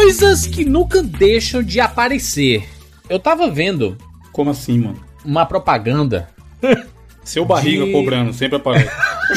Coisas que nunca deixam de aparecer. Eu tava vendo Como assim, mano? uma propaganda. Seu barriga De- cobrando, sempre aparece.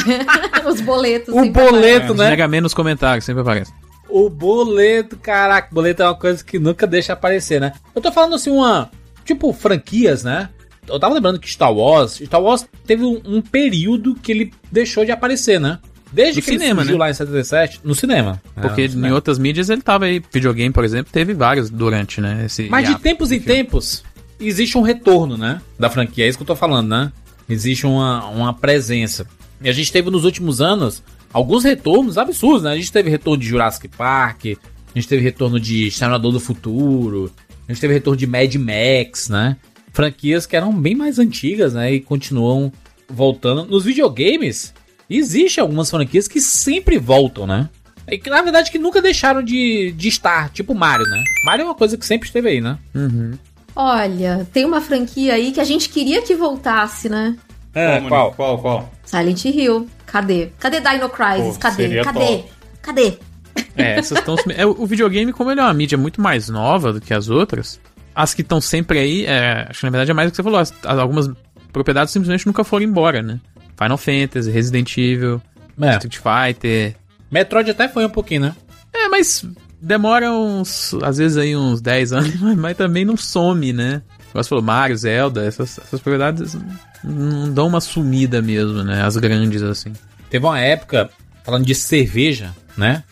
Os boletos. O boleto, Os né? Mega Man nos comentários, sempre aparece. O boleto, caraca, o boleto é uma coisa que nunca deixa aparecer, né? Eu tô falando assim, uma. Tipo, franquias, né? Eu tava lembrando que Star Wars. Star Wars teve um, um período que ele deixou de aparecer, né? Desde No que ele cinema, surgiu né? lá em 77, no cinema. Porque É, no em cinema. outras mídias ele tava aí. Videogame, por exemplo, teve vários durante, né? Esse Mas de tempos em filme. tempos, existe um retorno, né? Da franquia. É isso que eu tô falando, né? Existe uma, uma presença. E a gente teve nos últimos anos alguns retornos absurdos, né? A gente teve retorno de Jurassic Park, a gente teve retorno de Exterminador do Futuro, a gente teve retorno de Mad Max, né? Franquias que eram bem mais antigas, né? E continuam voltando. Nos videogames, existe algumas franquias que sempre voltam, né? E que na verdade que nunca deixaram de, de estar, tipo Mario, né? Mario é uma coisa que sempre esteve aí, né? Uhum. Olha, tem uma franquia aí que a gente queria que voltasse, né? É, Qual, qual? Qual, qual? Silent Hill. Cadê? Cadê Dino Crisis? Pô, Cadê? Cadê? top. Cadê? É, essas estão. é, o videogame, como ele é uma mídia muito mais nova do que as outras, as que estão sempre aí, é, acho que na verdade é mais o que você falou. as- algumas propriedades simplesmente nunca foram embora, né? Final Fantasy, Resident Evil, É. Street Fighter. Metroid até foi um pouquinho, né? É, mas demora uns. Às vezes aí uns 10 anos, mas, mas também não some, né? Você falou, Mario, Zelda, essas, essas propriedades não dão uma sumida mesmo, né? As grandes, assim. Teve uma época, falando de cerveja, né?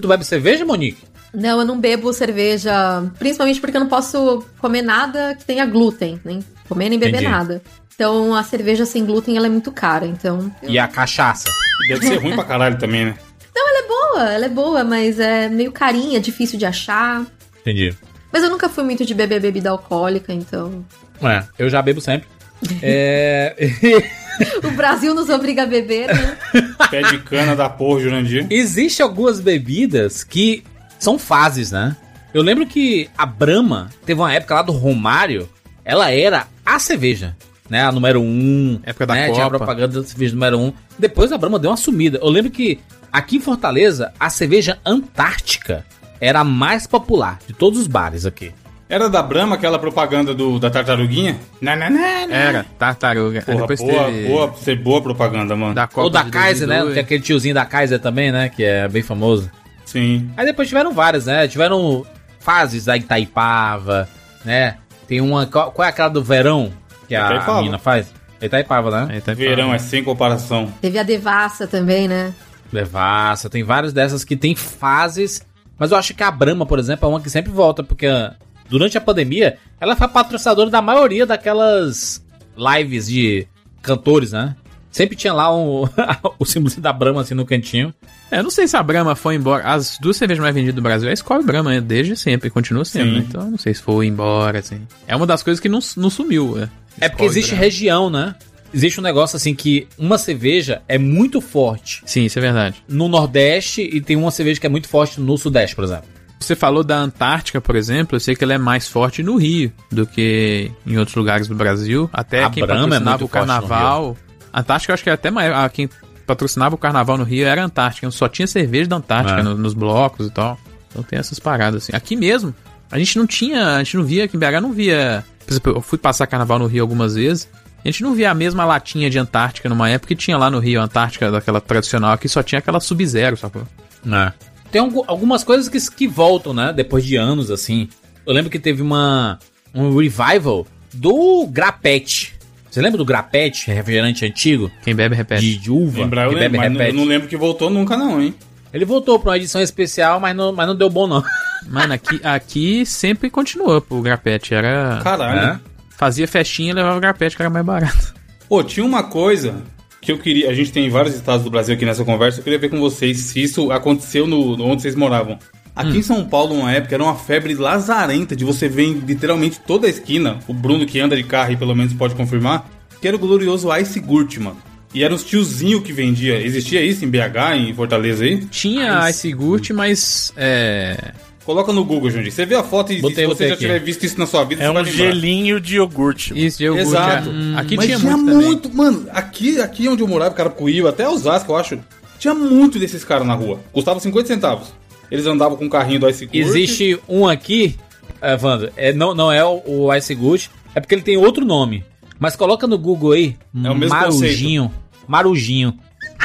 Tu bebe cerveja, Monique? Não, eu não bebo cerveja, principalmente porque eu não posso comer nada que tenha glúten, nem comer nem beber Entendi. nada. Então a cerveja sem glúten ela é muito cara, então. E a cachaça? Deve ser ruim pra caralho também, né? Ela é boa, ela é boa, mas é meio carinha, difícil de achar. Entendi. Mas eu nunca fui muito de beber bebida alcoólica, então. É, eu já bebo sempre. é... O Brasil nos obriga a beber, né? Pé de cana da porra, Jurandir. Existem algumas bebidas que são fases, né? Eu lembro que a Brahma teve uma época lá do Romário, ela era a cerveja, né? A número um. Época da né? Tinha a Copa. propaganda da cerveja número um. Depois a Brahma deu uma sumida. Eu lembro que aqui em Fortaleza, a cerveja Antártica era a mais popular de todos os bares aqui. Era da Brahma aquela propaganda do, da tartaruguinha? Não, não, não, não. Era, tartaruga. Porra, depois boa, teve. boa, ser boa propaganda, mano. Da Copa Ou da Kaiser, né? 2002. Tem aquele tiozinho da Kaiser também, né? Que é bem famoso. Sim. Aí depois tiveram várias, né? Tiveram fases da Itaipava, né? Tem uma. Qual, qual é aquela do verão que a, Itaipava. a menina faz? É Itaipava, né? Aí tá Verão é sem comparação. Teve a Devassa também, né? Devassa, tem várias dessas que tem fases. Mas eu acho que a Brahma, por exemplo, é uma que sempre volta, porque ah, durante a pandemia ela foi patrocinadora da maioria daquelas lives de cantores, né? Sempre tinha lá um, o símbolo da Brahma assim no cantinho. É, eu não sei se a Brahma foi embora. As duas cervejas mais vendidas do Brasil é a Skol e Brahma, né? Desde sempre, continua sendo, né? Então eu não sei se foi embora, assim. É uma das coisas que não, não sumiu, é. É porque existe região, né? Existe um negócio assim que uma cerveja é muito forte Sim, isso é verdade. no Nordeste e tem uma cerveja que é muito forte no Sudeste, por exemplo. Você falou da Antártica, por exemplo, eu sei que ela é mais forte no Rio do que em outros lugares do Brasil. Até A quem Brahma é patrocinava muito o carnaval. A Antártica, eu acho que é até mais. a- Quem patrocinava o carnaval no Rio era a Antártica. Só tinha cerveja da Antártica É. no- nos blocos e tal. Então tem essas paradas assim. Aqui mesmo, a gente não tinha. A gente não via, aqui em BH não via. Por exemplo, eu fui passar carnaval no Rio algumas vezes. A gente não via a mesma latinha de Antártica numa época que tinha lá no Rio, a Antártica daquela tradicional. Aqui só tinha aquela Sub-Zero, sacou? É. Tem algu- algumas coisas que, que voltam, né? Depois de anos, assim. Eu lembro que teve uma um revival do Grapete. Você lembra do Grapete, refrigerante antigo? Quem bebe, repete. De, de uva, Lembrar eu que bebe lembro, mas eu repete. não lembro que voltou nunca não, hein? Ele voltou pra uma edição especial, mas não, mas não deu bom, não. Mano, aqui, aqui sempre continuou pro grapete. Era. Caralho. É? Fazia festinha e levava o grapete que era mais barato. Pô, tinha uma coisa que eu queria. A gente tem vários estados do Brasil aqui nessa conversa. Eu queria ver com vocês se isso aconteceu no, no- onde vocês moravam. Aqui em São Paulo, uma época, era uma febre lazarenta de você ver literalmente toda a esquina. O Bruno que anda de carro e pelo menos pode confirmar. Que era o glorioso Ice Gurt, mano. E era uns tiozinho que vendia. Existia isso em BH, em Fortaleza aí? Tinha Ice Gurt, mas. É. Coloca no Google, Jandir. Você vê a foto e Botei, se você já aqui. tiver visto isso na sua vida, É você vai um lembrar. gelinho de iogurte. Isso, de iogurte. Exato. é. Aqui Mas tinha, muito, também. muito, mano. Aqui, aqui onde eu morava, Carapuíba, até Osasco, eu acho. Tinha muito desses caras na rua. Custava 50 centavos. Eles andavam com o carrinho do Ice Gurt. Existe um aqui, Evandro, é, não, não é o, o Ice Good, é porque ele tem outro nome. Mas coloca no Google aí, É o mesmo Marujinho. Marujinho.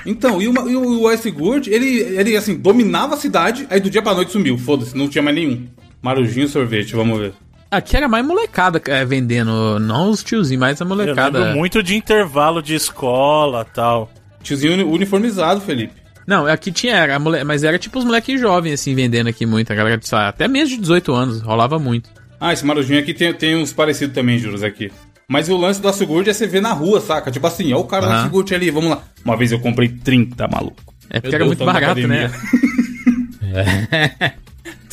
Então, e, uma- e o, Gurt, ele, ele, assim, dominava a cidade, aí do dia pra noite sumiu. Foda-se, não tinha mais nenhum. Marujinho sorvete, vamos ver. Aqui era mais molecada é, vendendo, não os tiozinhos, mas a Eu molecada. lembro muito de intervalo de escola tal. Tiozinho uni- uniformizado, Felipe. Não, aqui tinha, era, mole- mas era tipo os moleques jovens, assim, vendendo aqui muito. A galera, até mesmo de 18 anos, rolava muito. Ah, esse Marujinho aqui tem, tem uns parecidos também, juros, aqui. Mas o lance do Ice Gurt é você ver na rua, saca? Tipo assim, ó o cara do Aham. Ice Gurt ali, vamos lá. Uma vez eu comprei 30, maluco. É porque Meu era Deus, muito barato, né? academia.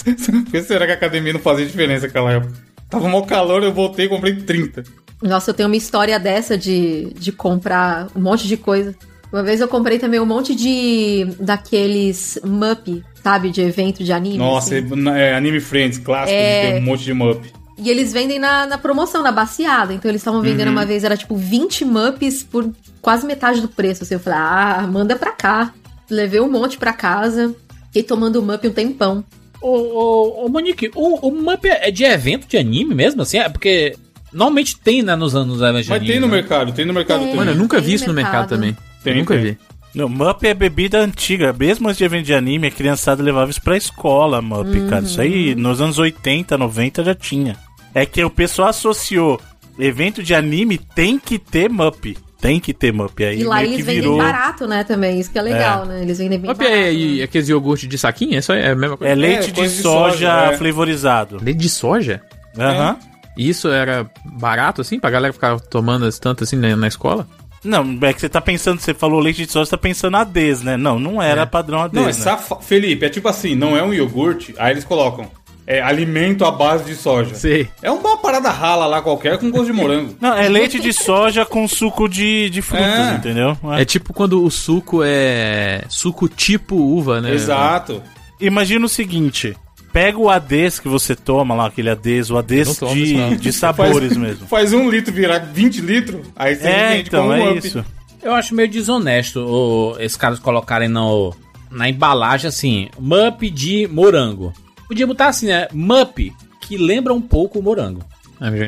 Por que será que a academia não fazia diferença naquela época? Tava mal calor, eu voltei e comprei 30. Nossa, eu tenho uma história dessa de, de comprar um monte de coisa. Uma vez eu comprei também um monte de daqueles Mup, sabe? De evento de anime. Nossa, assim. é, é Anime Friends, clássico, É. tem um monte de mup. E eles vendem na, na promoção, na baseada. Então eles estavam vendendo Uhum. uma vez, era tipo 20 Mups por quase metade do preço. Assim, eu falei, ah, manda pra cá. Levei um monte pra casa. Fiquei tomando Mup um tempão. Ô, ô, ô, Monique, o, o Mup é de evento de anime mesmo, assim? É porque normalmente tem, né, nos anos de Mas anime. tem no né? mercado, tem no mercado Tem. também. Mano, eu nunca Tem vi isso no mercado. mercado também. Tem, eu nunca tem. vi. Não, Mup é bebida antiga. Mesmo antes de evento de anime, a criançada levava isso pra escola, Mup, cara. Isso aí nos anos 80, 90 já tinha. É que o pessoal associou evento de anime tem que ter Mup. Tem que ter Mup. Aí E lá eles vendem virou. barato, né, também. Isso que é legal, né? Eles vendem bem Mup barato. é, né? e aqueles iogurte de saquinho? É, só, é a mesma coisa? É leite É, de coisa de soja, soja, é. flavorizado. Leite de soja? Aham. E isso era barato, assim, pra galera ficar tomando as tantas assim na, na escola? Não, é que você tá pensando, você falou leite de soja, você tá pensando ADES, né? Não, não era padrão ADES. Não, é né? safa... Felipe, é tipo assim, não é um iogurte, aí eles colocam é, alimento à base de soja. Sei. É uma parada rala lá qualquer com gosto de morango. Não, é leite de soja com suco de, de frutas, É. entendeu? É tipo quando o suco é suco tipo uva, né? Exato. Imagina o seguinte: pega o ADES que você toma lá, aquele ADES, o ADES de, de sabores mesmo. Faz um litro virar 20 litros, aí você É, então, como um é up. isso. Eu acho meio desonesto o, esses caras colocarem no, na embalagem assim, Mup de morango. Podia botar assim, né? Mup, que lembra um pouco o morango.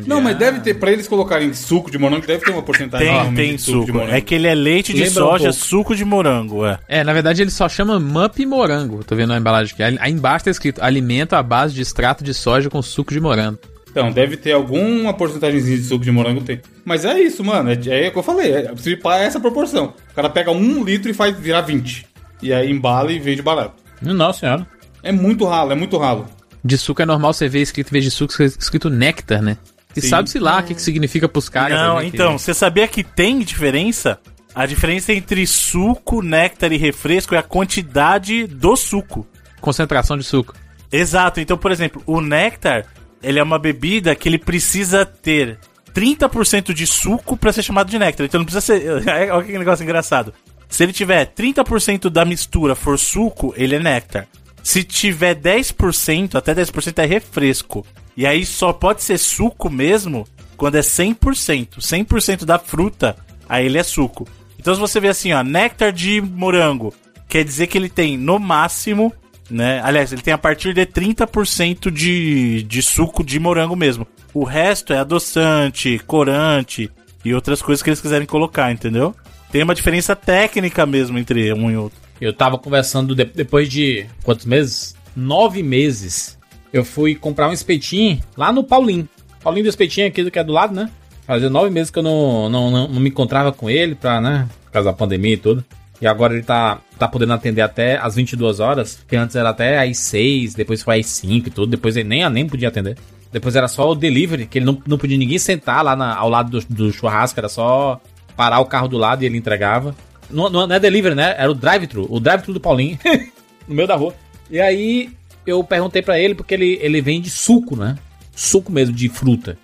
Não, mas deve ter, pra eles colocarem suco de morango, deve ter uma porcentagem Tem, enorme tem de suco. de morango. É que ele é leite de Lembra um soja, pouco. suco de morango, é. É, na verdade ele só chama Mup Morango. Tô vendo a embalagem aqui. Aí embaixo tá escrito alimento à base de extrato de soja com suco de morango. Então, deve ter alguma porcentagemzinha de suco de morango, tem. Mas é isso, mano, é, é o que eu falei, é, se pá, é essa proporção. O cara pega um litro e faz virar 20. E aí embala e vende barato. Nossa senhora. É muito ralo, é muito ralo. De suco é normal você ver escrito, em vez de suco, escrito néctar, né? E sabe-se lá o que, que significa pros caras. Não, que- então, você sabia que tem diferença? A diferença entre suco, néctar e refresco é a quantidade do suco. Concentração de suco. Exato. Então, por exemplo, o néctar, ele é uma bebida que ele precisa ter 30% de suco pra ser chamado de néctar. Então não precisa ser. Olha que negócio engraçado. Se ele tiver 30% da mistura for suco, ele é néctar. Se tiver 10%, até 10% é refresco. E aí só pode ser suco mesmo quando é 100%. 100% da fruta, aí ele é suco. Então se você vê assim, ó, néctar de morango, quer dizer que ele tem no máximo, né? Aliás, ele tem a partir de 30% de, de suco de morango mesmo. O resto é adoçante, corante e outras coisas que eles quiserem colocar, entendeu? Tem uma diferença técnica mesmo entre um e outro. Eu tava conversando de- depois de quantos meses? Nove meses. Eu fui comprar um espetinho lá no Paulinho. Paulinho do espetinho aqui do que é do lado, né? Fazia nove meses que eu não, não, não, não me encontrava com ele pra, né? Por causa da pandemia e tudo. E agora ele tá, tá podendo atender até às 22 horas, que antes era até às 6, depois foi às 5 e tudo, depois ele nem, nem podia atender. Depois era só o delivery, que ele não, não podia ninguém sentar lá na- ao lado do, do churrasco, era só parar o carro do lado e ele entregava. Não, não, não é delivery, né? Era o drive-thru, o drive-thru do Paulinho, no meio da rua. E aí eu perguntei pra ele, porque ele, ele vende suco, né? Suco mesmo, de fruta.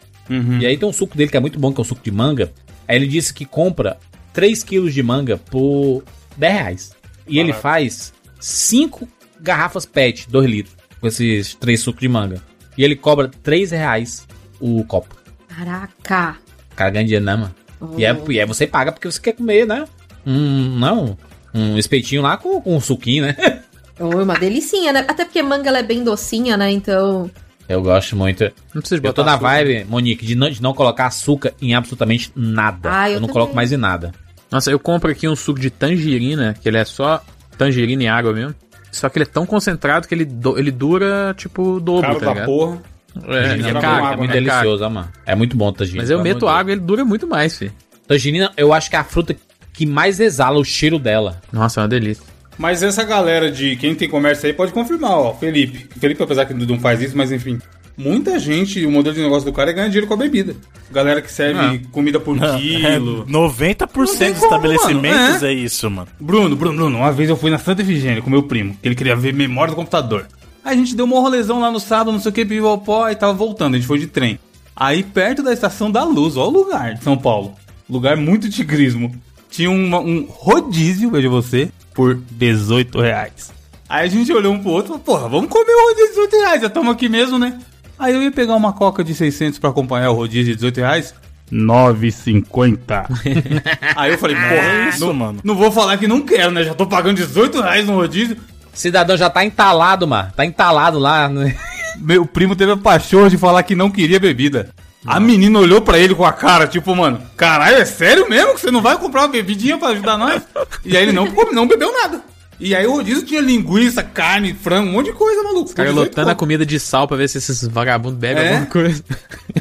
E aí tem um suco dele que é muito bom, que é o suco de manga. Aí ele disse que compra 3 quilos de manga por 10 reais. E ele faz 5 garrafas PET, 2 litros, com esses 3 sucos de manga. E ele cobra 3 reais o copo. Caraca. O cara ganha dinheiro, né, mano? E, é, e aí você paga porque você quer comer, né? Um, não, um espetinho lá com, com um suquinho, né? Oh, uma delicinha, né? Até porque manga ela é bem docinha, né? Então. Eu gosto muito. Não precisa de Eu tô botar na açúcar. vibe, Monique, de não, de não colocar açúcar em absolutamente nada. Ah, eu eu não também. coloco mais em nada. Nossa, eu compro aqui um suco de tangerina, que ele é só tangerina e água mesmo. Só que ele é tão concentrado que ele, do- ele dura, tipo, o dobro, Caro tá da ligado? porra. É, é era caro, É muito né? delicioso, mano. É muito bom tangerina. Mas eu meto água e ele dura muito mais, filho. Tangerina, eu acho que é a fruta que mais exala o cheiro dela. Nossa, é uma delícia. Mas essa galera de quem tem comércio aí pode confirmar, ó. Felipe. Felipe, apesar que não faz isso, mas enfim. Muita gente, o modelo de negócio do cara é ganhar dinheiro com a bebida. Galera que serve Ah. comida por quilo. É, 90% tem dos estabelecimentos mano, é. isso, mano. Bruno, Bruno, Bruno, uma vez eu fui na Santa Efigênia com meu primo, que ele queria ver memória do computador. Aí a gente deu uma rolezão lá no sábado, não sei o que, pipopó, e tava voltando, a gente foi de trem. Aí perto da Estação da Luz, ó o lugar de São Paulo. Lugar muito tigrismo. Tinha uma- um rodízio, veja você, por 18 reais. Aí a gente olhou um pro outro e falou, porra, vamos comer o rodízio de 18 reais, já estamos aqui mesmo, né? Aí eu ia pegar uma coca de 600 pra acompanhar o rodízio de 18 reais. 9,50. Aí eu falei, porra, isso, não, mano? não vou falar que não quero, né? Já tô pagando 18 reais no rodízio. Cidadão já tá entalado, mano. Tá entalado lá. Meu primo teve a paixão de falar que não queria bebida. A menina olhou pra ele com a cara, tipo, mano, caralho, é sério mesmo que você não vai comprar uma bebidinha pra ajudar nós? E aí ele não, não bebeu nada. E aí o rodízio tinha linguiça, carne, frango, um monte de coisa, maluco. Os caras Por 18 lotando a comida de sal pra ver se esses vagabundos bebem É? alguma coisa.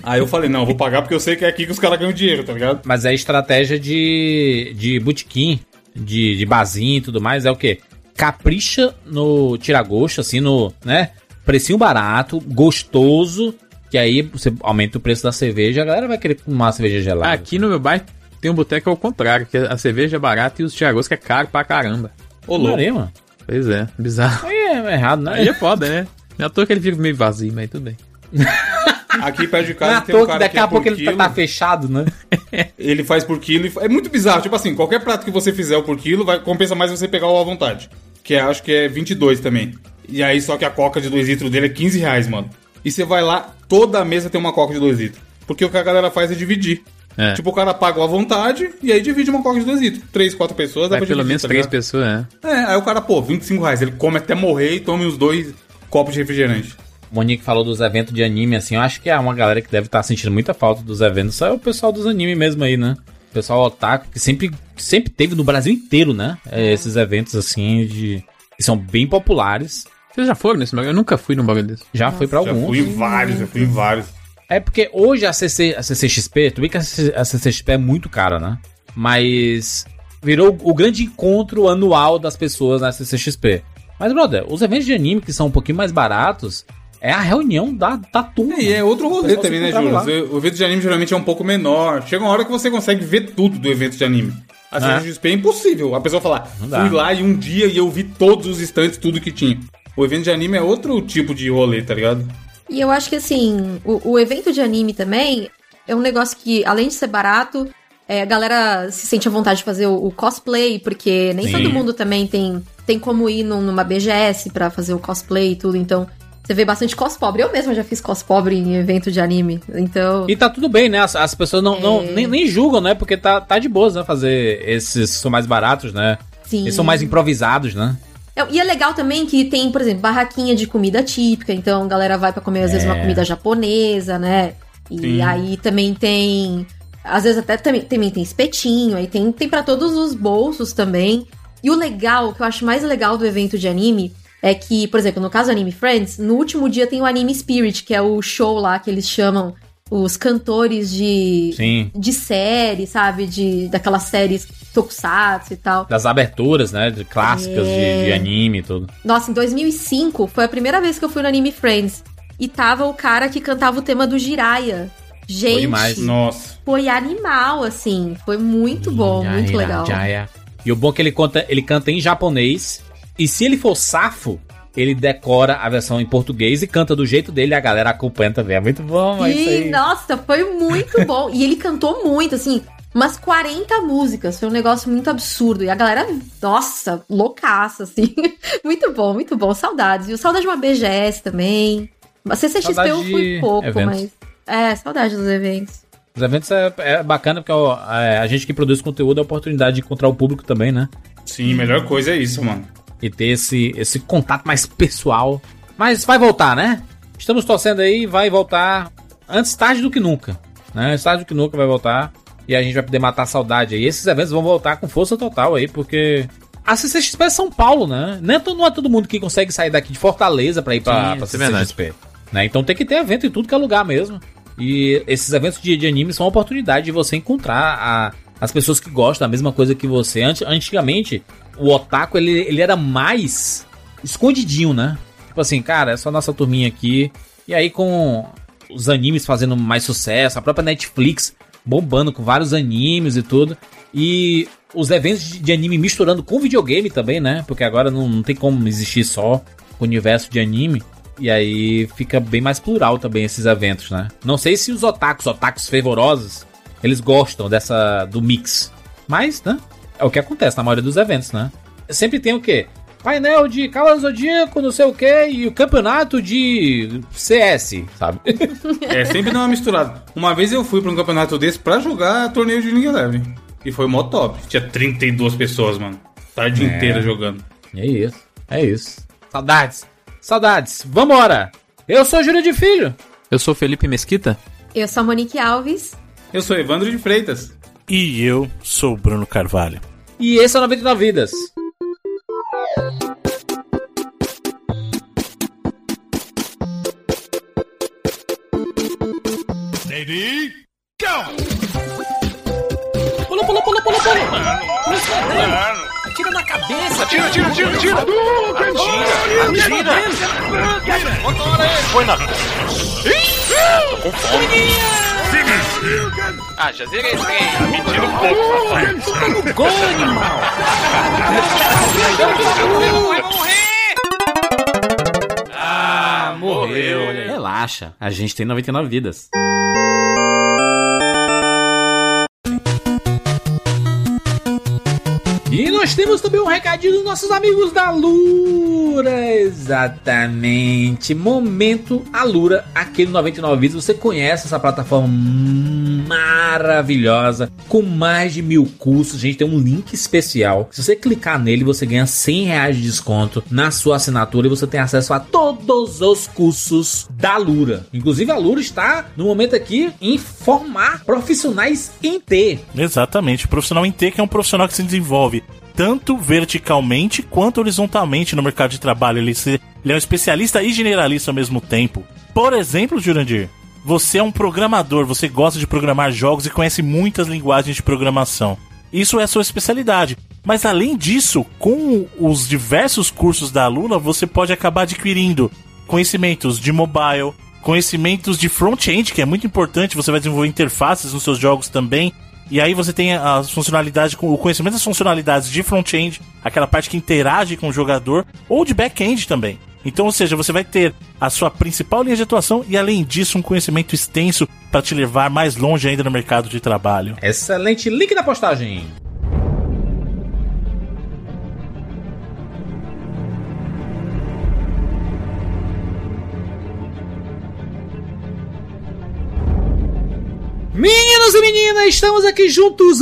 Aí eu falei, não, vou pagar porque eu sei que é aqui que os caras ganham dinheiro, tá ligado? Mas é estratégia de, de botequim, de, de barzinho e tudo mais. É o quê? Capricha no tiragosto, assim, no, né? Precinho barato, gostoso. Que aí você aumenta o preço da cerveja, a galera vai querer tomar uma cerveja gelada. Aqui no meu bairro tem um boteco ao contrário, que a cerveja é barata e os que é caro pra caramba. Ô, louco. Pois é, bizarro. Aí é errado, né? Aí é foda, né? Não é à toa que ele fica meio vazio, mas tudo bem. Aqui perto de Não é casa tem um toa que cara daqui que é a pouco ele tá, quilo. tá fechado, né? Ele faz por quilo e é muito bizarro. Tipo assim, qualquer prato que você fizer por quilo, vai, compensa mais você pegar o à vontade. Que é, acho que é 22 também. E aí, só que a coca de 2 litros dele é 15 reais, mano. E você vai lá, toda a mesa tem uma coca de 2 litros. Porque o que a galera faz é dividir. É. Tipo, o cara paga à vontade e aí divide uma coca de 2 litros. 3, 4 pessoas, dá Vai pra pelo menos tá três ligado? pessoas, né? É, aí o cara, pô, 25 reais. Ele come até morrer e tome os dois copos de refrigerante. Monique falou dos eventos de anime, assim, eu acho que é uma galera que deve estar sentindo muita falta dos eventos. Só é o pessoal dos anime mesmo aí, né? O pessoal otaku, que sempre, sempre teve no Brasil inteiro, né? É, esses eventos, assim, de... que são bem populares. Vocês já foram nesse bagulho? Eu nunca fui num bagulho desse. Já foi pra Já alguns. fui em vários, já fui em vários. É porque hoje a, CC, a CCXP, tu vê que a, CC a CCXP é muito cara, né? Mas virou o grande encontro anual das pessoas na CCXP. Mas, brother, os eventos de anime que são um pouquinho mais baratos é a reunião da, da turma. E é outro rolê também, né, Júlio? O evento de anime geralmente é um pouco menor. Chega uma hora que você consegue ver tudo do evento de anime. A É. CCXP é impossível. A pessoa falar, fui lá e um dia e eu vi todos os estantes, tudo que tinha. O evento de anime é outro tipo de rolê, tá ligado? E eu acho que assim, o, o evento de anime também é um negócio que, além de ser barato, é, a galera se sente à vontade de fazer o, o cosplay, porque nem Sim. todo mundo também tem, tem como ir num- numa BGS pra fazer o cosplay e tudo, então. Você vê bastante cospobre. Eu mesma já fiz cospobre em evento de anime. Então. E tá tudo bem, né? As, as pessoas não, não É. nem, nem julgam, né? Porque tá, tá de boas, né? Fazer esses que são mais baratos, né? Sim. Eles são mais improvisados, né? É, E é legal também que tem, por exemplo, barraquinha de comida típica. Então a galera vai pra comer, às vezes, uma É. comida japonesa, né? E Sim. aí também tem. Às vezes até também, também tem espetinho, aí tem, tem para todos os bolsos também. E o legal, o que eu acho mais legal do evento de anime, é que, por exemplo, no caso do Anime Friends, no último dia tem o Anime Spirit, que é o show lá que eles chamam os cantores de, Sim. de série, sabe? De, daquelas séries tokusatsu e tal. Das aberturas, né? De clássicas É. de, de anime e tudo. Nossa, em 2005 foi a primeira vez que eu fui no Anime Friends. E tava o cara que cantava o tema do Jiraiya. Gente, demais. Nossa. foi animal, assim. Foi muito bom, Jaya, muito legal. Jaya. E o bom é que ele, conta, ele canta em japonês. E se ele for safo, ele decora a versão em português e canta do jeito dele e a galera acompanha também. É muito bom, é isso E, aí. nossa, foi muito bom. e ele cantou muito, assim, umas 40 músicas. Foi um negócio muito absurdo. E a galera, nossa, loucaça, assim. muito bom, muito bom. Saudades. E saudade de uma BGS também. A CCXP eu fui pouco, eventos. mas. É, saudade dos eventos. Os eventos é, é bacana porque ó, é, a gente que produz conteúdo é a oportunidade de encontrar o público também, né? Sim, melhor coisa é isso, mano. E ter esse, esse contato mais pessoal. Mas vai voltar, né? Estamos torcendo aí, vai voltar antes tarde do que nunca. Né? Antes tarde do que nunca vai voltar. E a gente vai poder matar a saudade aí. Esses eventos vão voltar com força total aí, porque. A CCXP é São Paulo, né? Não é, todo, não é todo mundo que consegue sair daqui de Fortaleza pra ir pra, Sim, pra isso é. CCXP. Né? Então tem que ter evento em tudo que é lugar mesmo. E esses eventos de, de anime são uma oportunidade de você encontrar a- as pessoas que gostam da mesma coisa que você. Ant- antigamente, o otaku ele, ele era mais escondidinho, né? Tipo assim, cara, é só nossa turminha aqui. E aí com os animes fazendo mais sucesso, a própria Netflix bombando com vários animes e tudo. E os eventos de, de anime misturando com videogame também, né? Porque agora não, não tem como existir só o universo de anime. E aí fica bem mais plural também esses eventos, né? Não sei se os otakus, otakus fervorosos, eles gostam dessa do mix. Mas, né? É o que acontece na maioria dos eventos, né? Sempre tem o quê? Painel de Cavaleiro do Zodíaco, não sei o quê, e o campeonato de CS, sabe? É, sempre dá uma misturada. Uma vez eu fui pra um campeonato desse pra jogar torneio de League Eleven. E foi mó top. Tinha 32 pessoas, mano. Tarde É. inteira jogando. É isso, é isso. Saudades, saudades. Vambora! Eu sou Júlio de Filho. Eu sou Felipe Mesquita. Eu sou a Monique Alves. Eu sou Evandro de Freitas. E eu sou o Bruno Carvalho. E esse é o 99 Vidas. Pula, pula, pula, pula, pula. Atira na cabeça. Atira, tira, tira, tira. Atira, atira. Foi na. Tô com fome. Ah, já zerei esse trem. Me tira um pouco, papai. Gol, animal. Vai morrer! Ah, morreu. Relaxa, a gente tem 99 vidas. E nós temos também um recadinho dos nossos amigos da Lura. Exatamente. Momento Alura aqui no 99 Vidas. Você conhece essa plataforma maravilhosa com mais de mil cursos. Gente tem um link especial. Se você clicar nele, você ganha 100 reais de desconto na sua assinatura e você tem acesso a todos os cursos da Lura. Inclusive, a Lura está no momento aqui em formar profissionais em T. Exatamente. Profissional em T que é um profissional que se desenvolve tanto verticalmente quanto horizontalmente no mercado de trabalho. Ele, se- ele é um especialista e generalista ao mesmo tempo. Por exemplo, Jurandir, você é um programador, você gosta de programar jogos e conhece muitas linguagens de programação. Isso é sua especialidade. Mas além disso, com os diversos cursos da Luna, você pode acabar adquirindo conhecimentos de mobile, conhecimentos de front-end, que é muito importante, você vai desenvolver interfaces nos seus jogos também. E aí você tem as funcionalidades, o conhecimento das funcionalidades de front-end, aquela parte que interage com o jogador, ou de back-end também. Então, ou seja, você vai ter a sua principal linha de atuação e além disso um conhecimento extenso para te levar mais longe ainda no mercado de trabalho. Excelente link na postagem. Meninos e meninas, estamos aqui juntos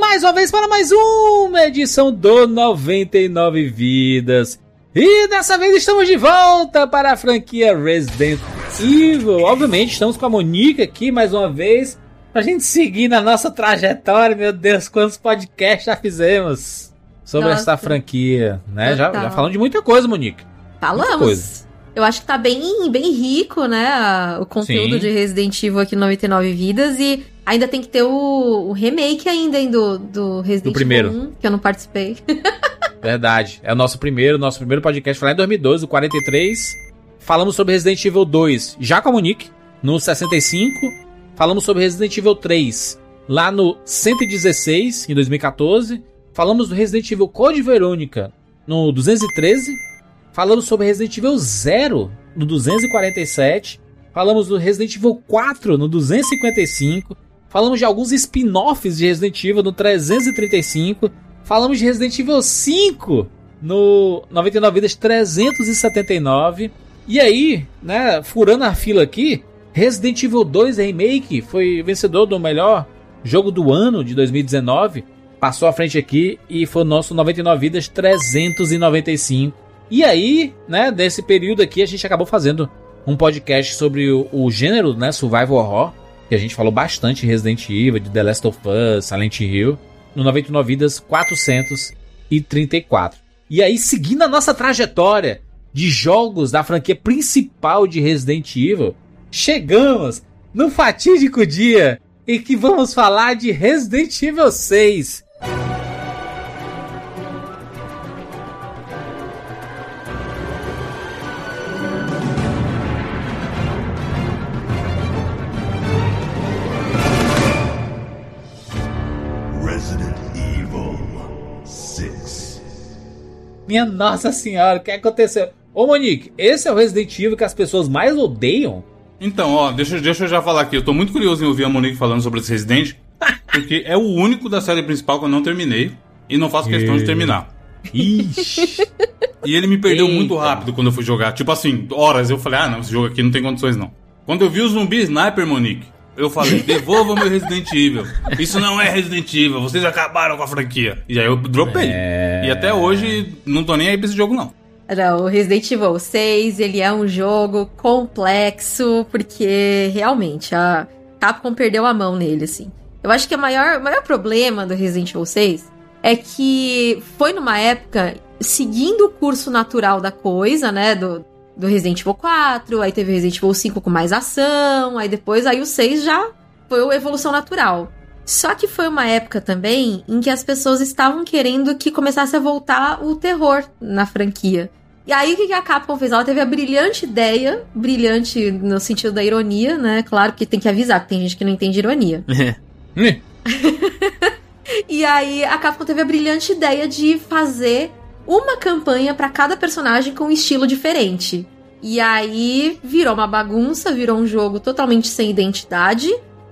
mais uma vez para mais uma edição do 99 Vidas. E dessa vez estamos de volta para a franquia Resident Evil. Obviamente, estamos com a Monique aqui mais uma vez pra gente seguir na nossa trajetória. Meu Deus, quantos podcasts já fizemos sobre Nossa. essa franquia, né? Já, já falamos de muita coisa, Monique. Muita Falamos. coisa. Eu acho que tá bem, bem rico, né? O conteúdo Sim. de Resident Evil aqui no 99 Vidas. E ainda tem que ter o, o remake ainda, hein, do, do Resident. Evil 1, que eu não participei. Verdade. É o nosso primeiro, nosso primeiro podcast foi lá em 2012, o 43. Falamos sobre Resident Evil 2, já com a Monique, no 65. Falamos sobre Resident Evil 3, lá no 116, em 2014. Falamos do Resident Evil Code Verônica, no 213. Falamos sobre Resident Evil 0, no 247. Falamos do Resident Evil 4, no 255. Falamos de alguns spin-offs de Resident Evil, no 335. Falamos de Resident Evil 5 no 99 Vidas 379. E aí, né, furando a fila aqui, Resident Evil 2 Remake foi vencedor do melhor jogo do ano de 2019 passou à frente aqui e foi o nosso 99 Vidas 395. E aí, né, desse período aqui, a gente acabou fazendo um podcast sobre o, o gênero, né, Survival Horror, que a gente falou bastante de Resident Evil, de The Last of Us, Silent Hill, no 99 Vidas 434. E aí, seguindo a nossa trajetória de jogos da franquia principal de Resident Evil, chegamos no fatídico dia em que vamos falar de Resident Evil 6. Minha nossa senhora, o que aconteceu? Ô Monique, esse é o Resident Evil que as pessoas mais odeiam? Então, ó, deixa, eu- deixa eu já falar aqui. Eu tô muito curioso em ouvir a Monique falando sobre esse Resident, porque é o único da série principal que eu não terminei e não faço questão de terminar. Ixi. E ele me perdeu Eita. muito rápido quando eu fui jogar. Tipo assim, horas eu falei, ah, não, esse jogo aqui não tem condições não. Quando eu vi o zumbi sniper, Monique, eu falei, devolva meu Resident Evil. Isso não é Resident Evil, vocês acabaram com a franquia. E aí eu dropei. É. E até hoje não tô nem aí pra esse jogo não. Não, o Resident Evil 6, ele é um jogo complexo, porque realmente a Capcom perdeu a mão nele, assim. Eu acho que o maior, o maior problema do Resident Evil 6 é que foi numa época seguindo o curso natural da coisa, né, do, do Resident Evil 4, aí teve Resident Evil 5 com mais ação, aí depois aí o 6 já foi a evolução natural. Só que foi uma época também em que as pessoas estavam querendo que começasse a voltar o terror na franquia. E aí o que a Capcom fez? Ela teve a brilhante ideia, brilhante no sentido da ironia, né? Claro que tem que avisar, que tem gente que não entende ironia. Hum. E aí a Capcom teve a brilhante ideia de fazer uma campanha pra cada personagem com um estilo diferente. E aí virou uma bagunça, virou um jogo totalmente sem identidade.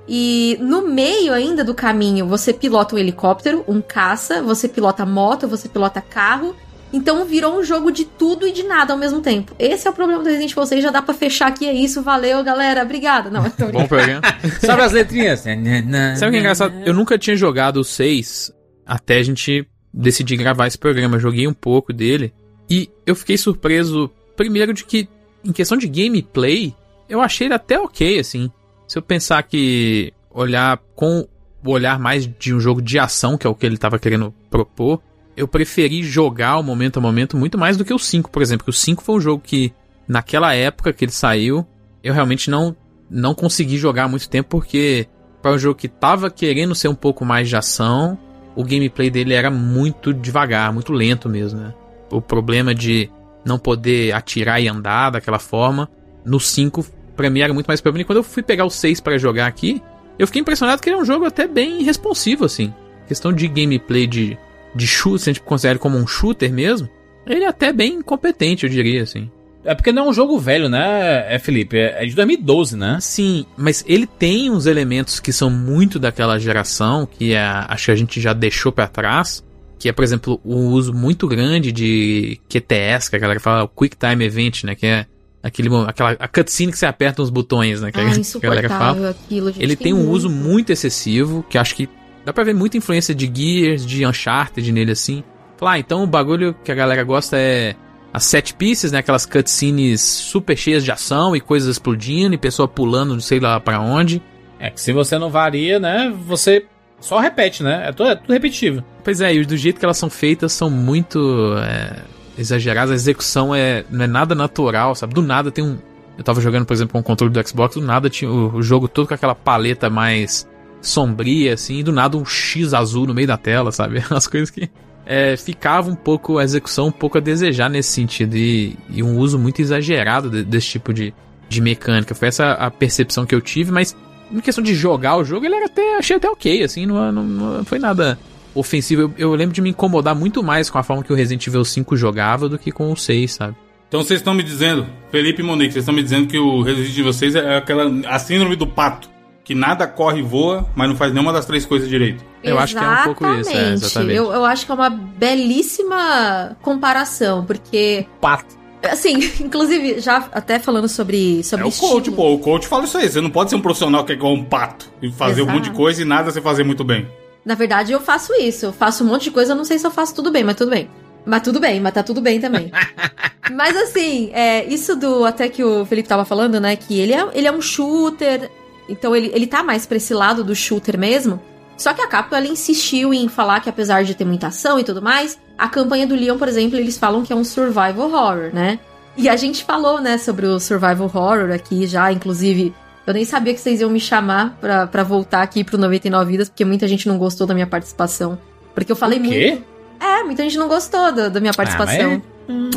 E no meio ainda do caminho, você pilota um helicóptero, um caça, você pilota moto, você pilota carro. Então virou um jogo de tudo e de nada ao mesmo tempo. Esse é o problema do Resident Evil 6, já dá pra fechar aqui, é isso, valeu galera, obrigada. Não, eu tô Bom programa. Sabe as letrinhas? Sabe o que é engraçado? Eu nunca tinha jogado o 6 até a gente decidir gravar esse programa. Joguei um pouco dele e eu fiquei surpreso, primeiro, de que, em questão de gameplay, eu achei ele até ok, assim. Se eu pensar que olhar com o olhar mais de um jogo de ação, que é o que ele tava querendo propor, eu preferi jogar o momento a momento muito mais do que o 5, por exemplo. Que o 5 foi um jogo que, naquela época que ele saiu, eu realmente não, não consegui jogar muito tempo porque para um jogo que tava querendo ser um pouco mais de ação, o gameplay dele era muito devagar, muito lento mesmo, né? O problema de não poder atirar e andar daquela forma, no 5 pra mim era muito mais problema. E quando eu fui pegar o 6 para jogar aqui, eu fiquei impressionado que ele é um jogo até bem responsivo, assim. Questão de gameplay de, de shooter, se a gente considera como um shooter mesmo, ele é até bem competente, eu diria, assim. É porque não é um jogo velho, né, é, Felipe? É é de 2012, né? Sim, mas ele tem uns elementos que são muito daquela geração, que é, acho que a gente já deixou pra trás, que é, por exemplo, o uso muito grande de QTS, que a galera fala, o Quick Time Event, né, que é aquele, aquela a cutscene que você aperta uns botões, né, que a Ah, a galera fala. insuportável aquilo, gente. Ele tem um uso muito excessivo, que acho que dá pra ver muita influência de Gears, de Uncharted nele assim. Falar, ah, então o bagulho que a galera gosta é as set pieces, né? Aquelas cutscenes super cheias de ação e coisas explodindo e pessoa pulando não sei lá pra onde. É que se você não varia, né, você só repete, né? É tudo, é tudo repetitivo. Pois é, e do jeito que elas são feitas são muito é, exageradas. A execução é, não é nada natural, sabe? Do nada tem um. Eu tava jogando, por exemplo, com o controle do Xbox, do nada tinha o, o jogo todo com aquela paleta mais sombria, assim, e do nada um X azul no meio da tela, sabe? As coisas que. É, ficava um pouco, a execução um pouco a desejar nesse sentido, e, e um uso muito exagerado de- desse tipo de, de mecânica. Foi essa a percepção que eu tive, mas em questão de jogar o jogo, ele era até, achei até ok, assim, não, não, não foi nada ofensivo. Eu, eu lembro de me incomodar muito mais com a forma que o Resident Evil 5 jogava do que com o 6, sabe? Então vocês estão me dizendo, Felipe e Monique, vocês estão me dizendo que o Resident Evil 6 é aquela a síndrome do pato, que nada corre e voa, mas não faz nenhuma das três coisas direito. Eu acho que é um pouco isso, é, exatamente. Eu, eu acho que é uma belíssima comparação, porque, Pato. assim, inclusive, já até falando sobre, sobre É o estilo- coach, pô. O coach fala isso aí. Você não pode ser um profissional que é igual um pato e fazer um Exato. monte de coisa e nada você fazer muito bem. Na verdade, eu faço isso. Eu faço um monte de coisa, eu não sei se eu faço tudo bem, mas tudo bem. Mas tudo bem, mas tá tudo bem também. mas assim, é, isso do. Até que o Felipe tava falando, né? Que ele é, ele é um shooter. Então ele, ele tá mais pra esse lado do shooter mesmo. Só que a Capcom ela insistiu em falar que apesar de ter muita ação e tudo mais, a campanha do Leon, por exemplo, eles falam que é um survival horror, né? E a gente falou, né, sobre o survival horror aqui já, inclusive. Eu nem sabia que vocês iam me chamar pra, pra voltar aqui pro 99 Vidas, porque muita gente não gostou da minha participação. Porque eu falei O quê? muito. É, muita gente não gostou da, da minha participação.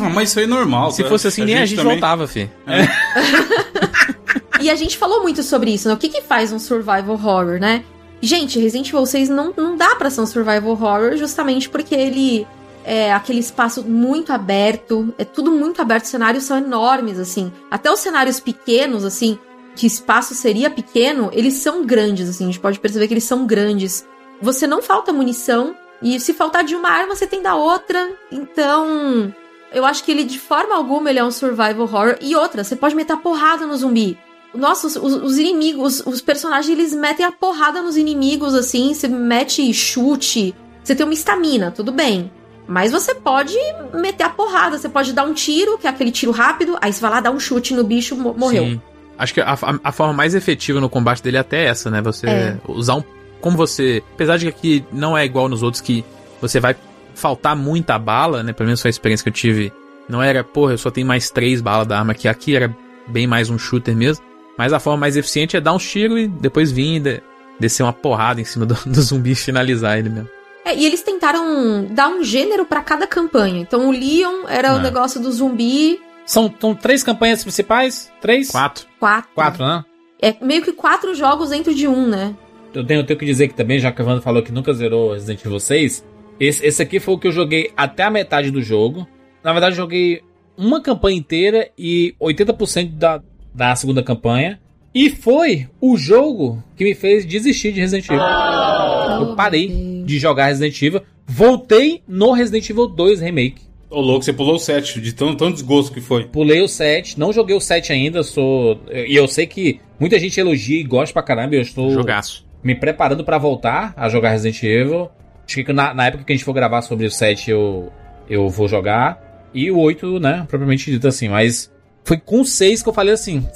Ah, mas isso aí é normal. Se tá? fosse assim, nem a gente também- voltava, fi. E a gente falou muito sobre isso, né? O que que faz um survival horror, né? Gente, Resident Evil 6 não, não dá pra ser um survival horror justamente porque ele é aquele espaço muito aberto, é tudo muito aberto, os cenários são enormes, assim. Até os cenários pequenos, assim, que espaço seria pequeno, eles são grandes, assim, a gente pode perceber que eles são grandes. Você não falta munição, e se faltar de uma arma, você tem da outra. Então, eu acho que ele, de forma alguma, ele é um survival horror. E outra, você pode meter porrada no zumbi. Nossa, os, os- os inimigos, os, os personagens, eles metem a porrada nos inimigos, assim. Você mete chute. Você tem uma estamina, tudo bem. Mas você pode meter a porrada. Você pode dar um tiro, que é aquele tiro rápido. Aí você vai lá, dá um chute no bicho, mo- morreu. Sim. Acho que a, a- a forma mais efetiva no combate dele é até essa, né? Você É. usar um. Como você. Apesar de que aqui não é igual nos outros, que você vai faltar muita bala, né? Pelo menos foi a experiência que eu tive. Não era, porra, eu só tenho mais três balas da arma, que aqui era bem mais um shooter mesmo. Mas a forma mais eficiente é dar uns tiros e depois vir e de- descer uma porrada em cima do, do zumbi e finalizar ele mesmo. É, e eles tentaram dar um gênero pra cada campanha. Então o Leon era o É. negócio do zumbi São, são três campanhas principais? Três? Quatro. 4. Quatro, né? É meio que quatro jogos dentro de um, né? Eu tenho, eu tenho que dizer que também, já que a Wanda falou que nunca zerou Resident Evil 6, esse, esse aqui foi o que eu joguei até a metade do jogo. Na verdade, eu joguei uma campanha inteira e 80% da, da segunda campanha. E foi o jogo que me fez desistir de Resident Evil. eu parei de jogar Resident Evil. Voltei no Resident Evil 2 Remake. Ô, louco, você pulou o 7, de tão, tão desgosto que foi. Pulei o 7, não joguei o 7 ainda, sou. E eu sei que muita gente elogia e gosta pra caramba. Eu estou Jogaço. me preparando pra voltar a jogar Resident Evil. Acho que na, na época que a gente for gravar sobre o 7 eu, eu vou jogar. E o 8, né? Propriamente dito assim. Mas foi com o 6 que eu falei assim.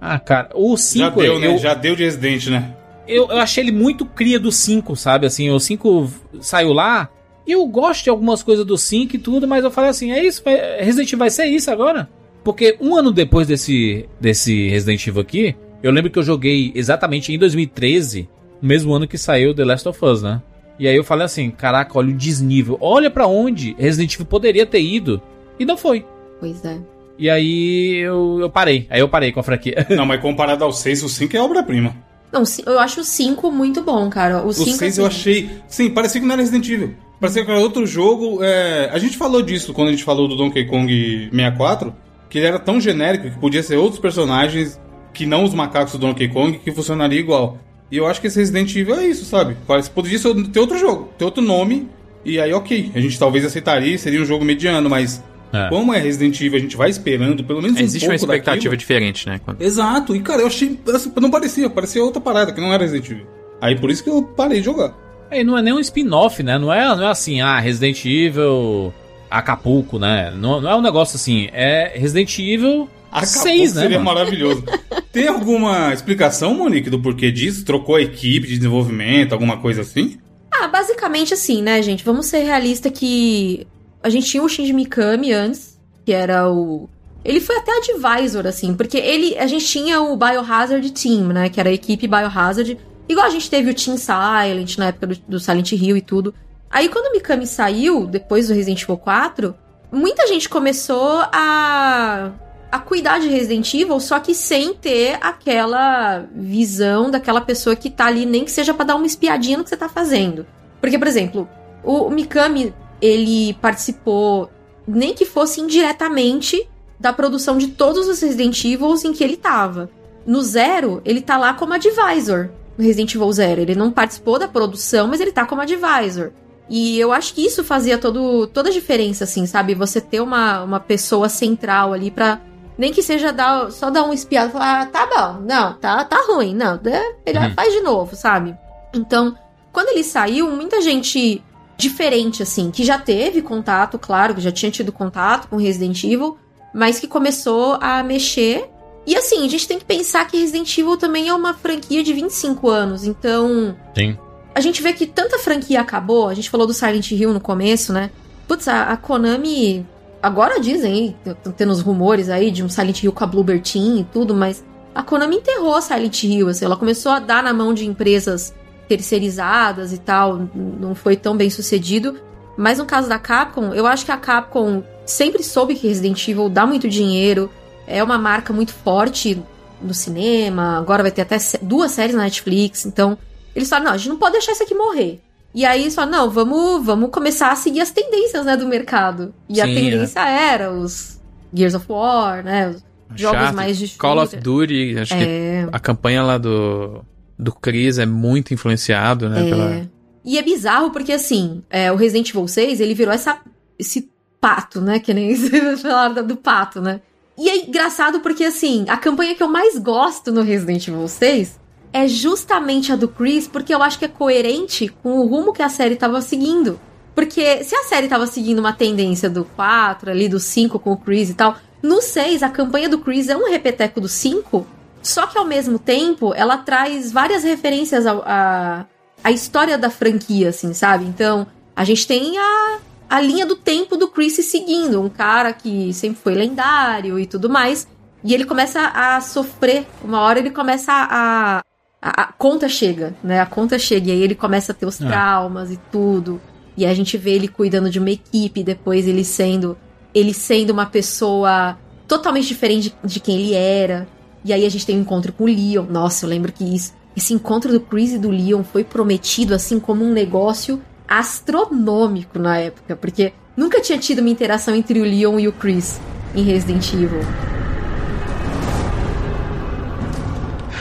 Ah, cara, o 5 Já deu, né? eu, Já deu de Resident, né? eu, eu achei ele muito cria do 5, sabe? Assim, o 5 saiu lá. E eu gosto de algumas coisas do 5 e tudo, mas eu falei assim: é isso? vai- Resident Evil vai ser isso agora? Porque um ano depois desse, desse Resident Evil aqui, eu lembro que eu joguei exatamente em 2013, no mesmo ano que saiu The Last of Us, né? E aí eu falei assim: caraca, olha o desnível, olha pra onde Resident Evil poderia ter ido. E não foi. Pois é. E aí eu, eu parei. Aí eu parei com a franquia. Não, mas comparado ao 6, o 5 é obra-prima. Não, eu acho o 5 muito bom, cara. O O 5 6 eu achei. Sim, parecia que não era Resident Evil. Parecia que era outro jogo. é, A gente falou disso quando a gente falou do Donkey Kong 64, que ele era tão genérico que podia ser outros personagens que não os macacos do Donkey Kong que funcionaria igual. E eu acho que esse Resident Evil é isso, sabe? Parece poderia ser, ter outro jogo, ter outro nome. E aí, ok, a gente talvez aceitaria, seria um jogo mediano, mas É. como é Resident Evil, a gente vai esperando pelo menos um Existe uma pouco expectativa daquilo. diferente, né? Quando- Exato, e cara, eu achei. assim, Não parecia, parecia outra parada, que não era Resident Evil. Aí por isso que eu parei de jogar. É, e não é nem um spin-off, né? Não é, não é assim, ah, Resident Evil Acapulco, né? Não, não é um negócio assim. É Resident Evil Acabou 6, né? seria mano? maravilhoso. Tem alguma explicação, Monique, do porquê disso? Trocou a equipe de desenvolvimento, alguma coisa assim? Ah, basicamente assim, né, gente? Vamos ser realistas que a gente tinha o Shinji Mikami antes, que era o. Ele foi até advisor, assim, porque ele. A gente tinha o Biohazard Team, né? Que era a equipe Biohazard. Igual a gente teve o Team Silent na época do, do Silent Hill e tudo. Aí quando o Mikami saiu, depois do Resident Evil 4, muita gente começou a. a cuidar de Resident Evil, só que sem ter aquela visão daquela pessoa que tá ali, nem que seja pra dar uma espiadinha no que você tá fazendo. Porque, por exemplo, o Mikami, ele participou, nem que fosse indiretamente, da produção de todos os Resident Evil em que ele tava. No Zero, ele tá lá como advisor. No Resident Evil Zero. Ele não participou da produção, mas ele tá como advisor. E eu acho que isso fazia todo, toda a diferença, assim, sabe? Você ter uma, uma pessoa central ali pra. Nem que seja dar, só dar um espiado e falar, ah, tá bom, não, tá, tá ruim, não, é, ele Uhum. faz de novo, sabe? Então, quando ele saiu, muita gente diferente, assim, que já teve contato, claro, que já tinha tido contato com Resident Evil, mas que começou a mexer. E assim, a gente tem que pensar que Resident Evil também é uma franquia de 25 anos, então. Sim. A gente vê que tanta franquia acabou, a gente falou do Silent Hill no começo, né? Putz, a, a Konami. Agora dizem, estão tendo os rumores aí de um Silent Hill com a Bloober Team e tudo, mas a Konami enterrou a Silent Hill, assim, ela começou a dar na mão de empresas terceirizadas e tal, não foi tão bem sucedido. Mas no caso da Capcom, eu acho que a Capcom sempre soube que Resident Evil dá muito dinheiro, é uma marca muito forte no cinema, agora vai ter até duas séries na Netflix, então eles falaram, não, a gente não pode deixar isso aqui morrer. E aí eles falaram, não, vamos, vamos começar a seguir as tendências, né, do mercado. E a Sim, tendência era os Gears of War, né, os jogos mais de Call of. Duty, acho que É, a campanha lá do, do Chris é muito influenciado, né? Pela... E é bizarro porque, assim, é, o Resident Evil 6, ele virou essa, esse pato, né? Que nem vocês falaram do pato, né? E é engraçado porque, assim, a campanha que eu mais gosto no Resident Evil 6 é justamente a do Chris, porque eu acho que é coerente com o rumo que a série tava seguindo. Porque se a série tava seguindo uma tendência do 4, ali, do 5 com o Chris e tal, no 6, a campanha do Chris é um repeteco do 5, só que ao mesmo tempo ela traz várias referências ao- a, história da franquia, assim, sabe? Então, a gente tem a, a linha do tempo do Chris se seguindo, um cara que sempre foi lendário e tudo mais. E ele começa a sofrer, uma hora ele começa a. A, a conta chega, né? A conta chega e aí ele começa a ter os É. traumas e tudo. E a gente vê ele cuidando de uma equipe, depois ele sendo ele sendo uma pessoa totalmente diferente de, de quem ele era. E aí a gente tem um encontro com o Leon. Nossa, eu lembro que isso, esse encontro do Chris e do Leon foi prometido assim como um negócio astronômico na época, porque nunca tinha tido uma interação entre o Leon e o Chris em Resident Evil.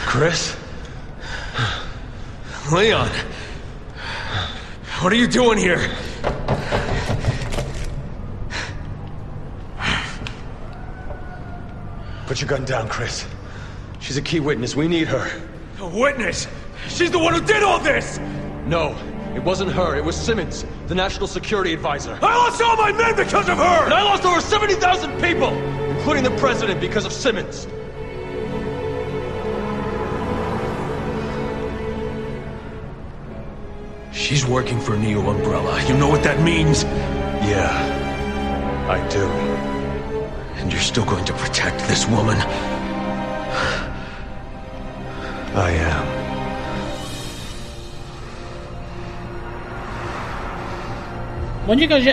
Chris? Leon! What are you doing here? Put your gun down, Chris. She's a key witness. We need her. A witness! She's the one who did all this! No, it wasn't her. It was Simmons, the national security advisor. I lost all my men because of her! And I lost over 70,000 people, including the president, because of Simmons. She's working for Neo Umbrella. You know what that means? Yeah, I do. And you're still going to protect this woman? I am.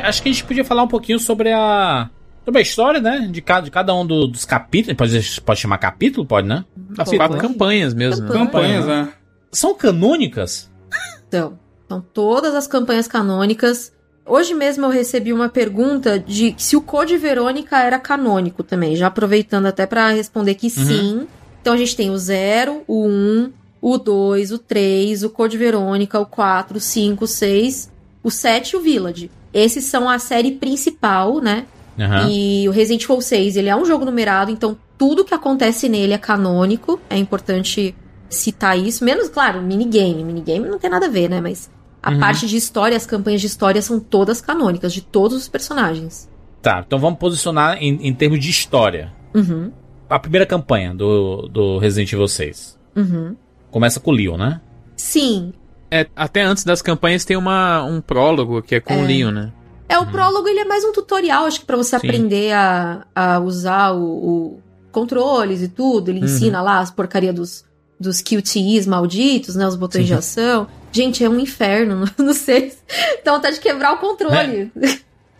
Acho que a gente podia falar um pouquinho sobre a. Sobre a história, né? De cada, de cada um do- dos capítulos. Pode, pode chamar capítulo? Pode, né? Pô, quatro pode. campanhas mesmo. né? Campanhas, né? São canônicas? Então, são todas as campanhas canônicas. Hoje mesmo eu recebi uma pergunta de se o Code Verônica era canônico também, já aproveitando até pra responder que sim. Então a gente tem o 0, o 1, o 2, o 3, o Code Verônica, o 4, o 5, o 6, o 7 e o Village. Esses são a série principal, né? Aham. E o Resident Evil 6, ele é um jogo numerado, então tudo que acontece nele é canônico. É importante citar isso. Menos, claro, minigame. Minigame não tem nada a ver, né? Mas a parte de história, as campanhas de história são todas canônicas, de todos os personagens. Tá, então vamos posicionar em, em termos de história. Uhum, A primeira campanha do, do Resident Evil 6. uhum. Começa com o Leon, né? Sim. É, até antes das campanhas tem uma, um prólogo que é com o Leon, né? É, o prólogo ele é mais um tutorial, acho que pra você Sim. aprender a, a usar o, o controles e tudo. Ele ensina lá as porcaria dos, dos QTEs malditos, né? Os botões de ação. Gente, é um inferno, não sei. Então vontade de quebrar o controle.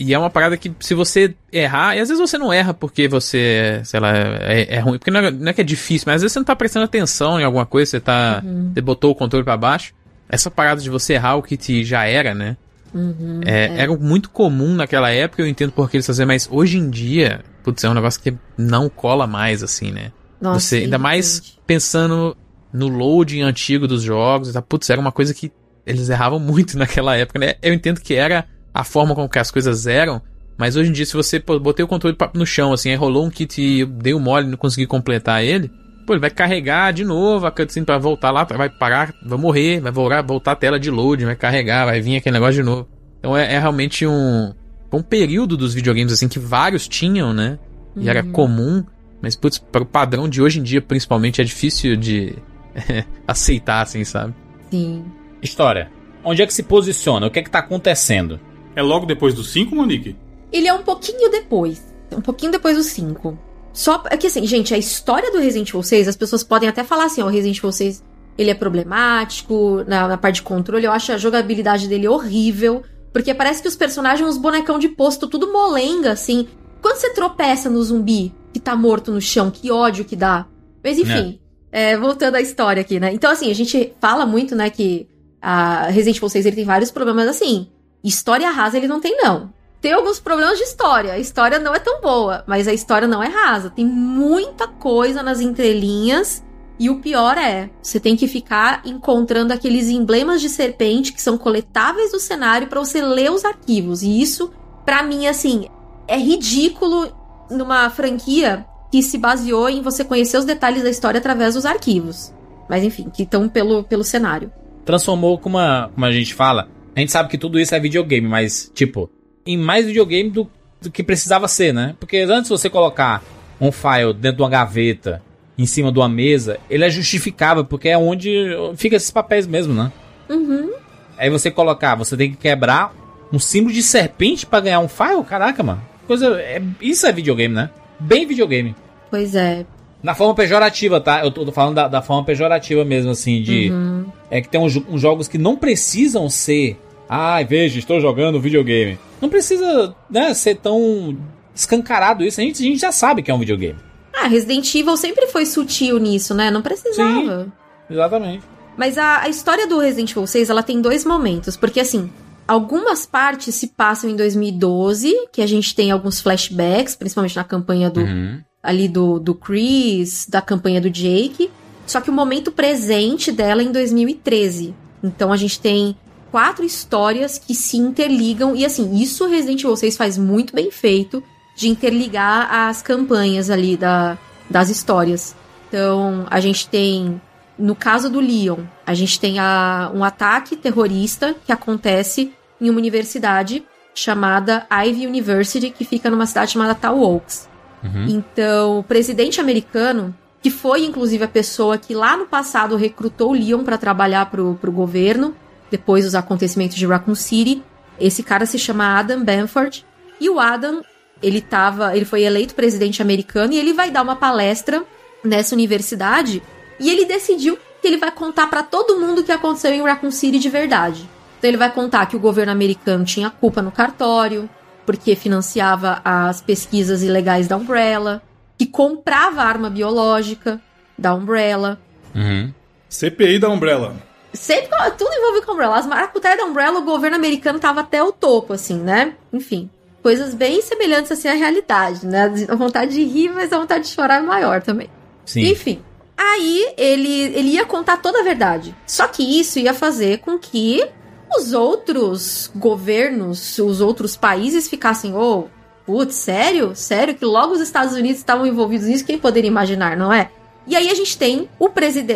E é uma parada que, se você errar, e às vezes você não erra porque você, sei lá, é, é ruim. Porque não é, não é que é difícil, mas às vezes você não tá prestando atenção em alguma coisa, você tá. Você botou o controle pra baixo. Essa parada de você errar o que te já era, né? Uhum, É, Era muito comum naquela época, eu entendo por que eles faziam, mas hoje em dia, putz, é um negócio que não cola mais, assim, né? Nossa, você, ainda mais pensando no loading antigo dos jogos, tá? putz, era uma coisa que eles erravam muito naquela época, né? Eu entendo que era a forma com que as coisas eram, mas hoje em dia, se você pô, botei o controle no chão, assim, aí rolou um kit e eu dei o mole e não consegui completar ele, Pô, ele vai carregar de novo a cutscene pra voltar lá, vai parar, vai morrer, vai voltar, voltar a tela de load, vai carregar, vai vir aquele negócio de novo. Então é, é realmente um, um período dos videogames assim que vários tinham, né? E era comum, mas putz, para o padrão de hoje em dia, principalmente, é difícil de aceitar, assim, sabe? Sim. História. Onde é que se posiciona? O que é que tá acontecendo? É logo depois do 5, Monique? Ele é um pouquinho depois. Um pouquinho depois do 5. Só é que assim, gente, a história do Resident Evil 6, as pessoas podem até falar assim, ó, o Resident Evil 6, ele é problemático na, na parte de controle, eu acho a jogabilidade dele horrível, porque parece que os personagens, os bonecão de posto, tudo molenga, assim. Quando você tropeça no zumbi que tá morto no chão, que ódio que dá. Mas enfim, é, voltando à história aqui, né? Então, assim, a gente fala muito, né, que a Resident Evil 6 ele tem vários problemas assim. História rasa ele não tem, não. Tem alguns problemas de história. A história não é tão boa, mas a história não é rasa. Tem muita coisa nas entrelinhas. E o pior é, você tem que ficar encontrando aqueles emblemas de serpente que são coletáveis do cenário para você ler os arquivos. E isso, pra mim, assim, é ridículo numa franquia que se baseou em você conhecer os detalhes da história através dos arquivos. Mas enfim, que estão pelo, pelo cenário. Transformou como a, como a gente fala. A gente sabe que tudo isso é videogame, mas, tipo, em mais videogame do, do que precisava ser, né? Porque antes você colocar um file dentro de uma gaveta, em cima de uma mesa, ele é justificável, porque é onde fica esses papéis mesmo, né? Uhum. Aí você colocar, você tem que quebrar um símbolo de serpente pra ganhar um file? Caraca, mano. Coisa. É, isso é videogame, né? Bem videogame. Pois é. Na forma pejorativa, tá? Eu tô falando da, da forma pejorativa mesmo, assim, de. Uhum. É que tem uns, uns jogos que não precisam ser. Ai, veja, estou jogando videogame. Não precisa, né, ser tão escancarado isso. A gente, a gente já sabe que é um videogame. Ah, Resident Evil sempre foi sutil nisso, né? Não precisava. Exatamente. Mas a, a história do Resident Evil 6, ela tem dois momentos. Porque, assim, algumas partes se passam em 2012, que a gente tem alguns flashbacks, principalmente na campanha do, Uhum. Ali do, do Chris, da campanha do Jake. Só que o momento presente dela é em 2013. Então a gente tem quatro histórias que se interligam. E assim, isso Resident Evil 6 faz muito bem feito de interligar as campanhas ali da, das histórias. Então a gente tem. No caso do Leon, a gente tem a, um ataque terrorista que acontece em uma universidade chamada Ivy University, que fica numa cidade chamada Tal Oaks. Então, o presidente americano, que foi inclusive a pessoa que lá no passado recrutou Leon para trabalhar pro, pro governo, depois dos acontecimentos de Raccoon City, esse cara se chama Adam Benford. E o Adam, ele tava, ele foi eleito presidente americano e ele vai dar uma palestra nessa universidade e ele decidiu que ele vai contar para todo mundo o que aconteceu em Raccoon City de verdade. Então ele vai contar que o governo americano tinha culpa no cartório, porque financiava as pesquisas ilegais da Umbrella, que comprava arma biológica da Umbrella. Uhum. CPI da Umbrella. Sempre tudo envolvido com a Umbrella. As maracutaias da Umbrella, o governo americano tava até o topo, assim, né? Enfim. Coisas bem semelhantes, assim, à realidade, né? A vontade de rir, mas a vontade de chorar é maior também. Sim. Enfim. Aí ele, ele ia contar toda a verdade. Só que isso ia fazer com que os outros governos, os outros países ficassem, ô, putz, sério? Sério que logo os Estados Unidos estavam envolvidos nisso? Quem poderia imaginar, não é? E aí a gente tem o,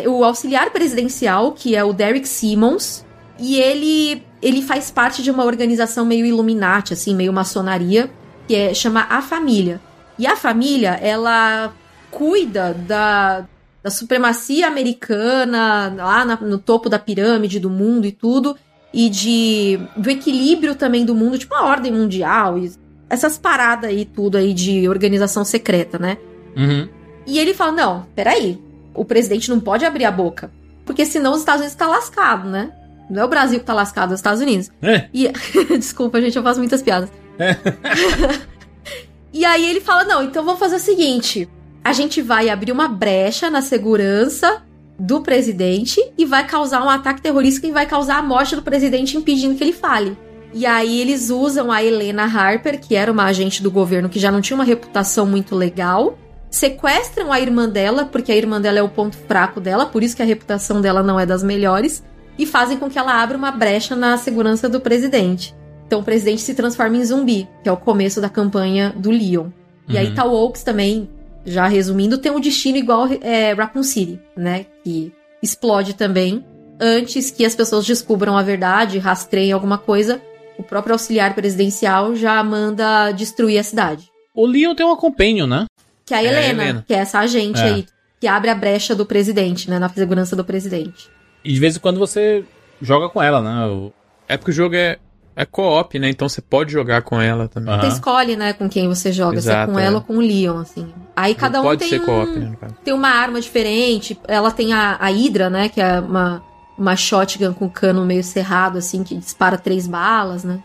o auxiliar presidencial, que é o Derek Simmons, e ele ele faz parte de uma organização meio Illuminati, assim, meio maçonaria, que é chama A Família. E a família, ela cuida da, da supremacia americana lá na- no topo da pirâmide do mundo e tudo, e de do equilíbrio também do mundo, tipo uma ordem mundial, e essas paradas aí, tudo aí de organização secreta, né? Uhum. E ele fala: não, peraí, o presidente não pode abrir a boca. Porque senão os Estados Unidos tá lascado, né? Não é o Brasil que tá lascado, é os Estados Unidos. É. E... Desculpa, gente, eu faço muitas piadas. e aí ele fala: não, então vamos fazer o seguinte: a gente vai abrir uma brecha na segurança do presidente e vai causar um ataque terrorista que vai causar a morte do presidente impedindo que ele fale. E aí eles usam a Helena Harper, que era uma agente do governo que já não tinha uma reputação muito legal, sequestram a irmã dela, porque a irmã dela é o ponto fraco dela, por isso que a reputação dela não é das melhores, e fazem com que ela abra uma brecha na segurança do presidente. Então o presidente se transforma em zumbi, que é o começo da campanha do Leon. E aí Uhum. Tal Oaks também já resumindo, tem um destino igual é, Raccoon City, né? Que explode também antes que as pessoas descubram a verdade, rastreiem alguma coisa. O próprio auxiliar presidencial já manda destruir a cidade. O Leon tem uma companion, né? Que é a É, Helena, Helena. que é essa agente É. aí, que abre a brecha do presidente, né? Na segurança do presidente. E de vez em quando você joga com ela, né? É porque o jogo é, é co-op, né? Então você pode jogar com ela também. Você escolhe, né, com quem você joga, se é Exato, com é. ela ou com o Leon, assim. Aí cada um tem ser um, co-op, né? tem uma arma diferente. Ela tem a, a Hydra, né? Que é uma, uma shotgun com cano meio cerrado, assim, que dispara três balas, né?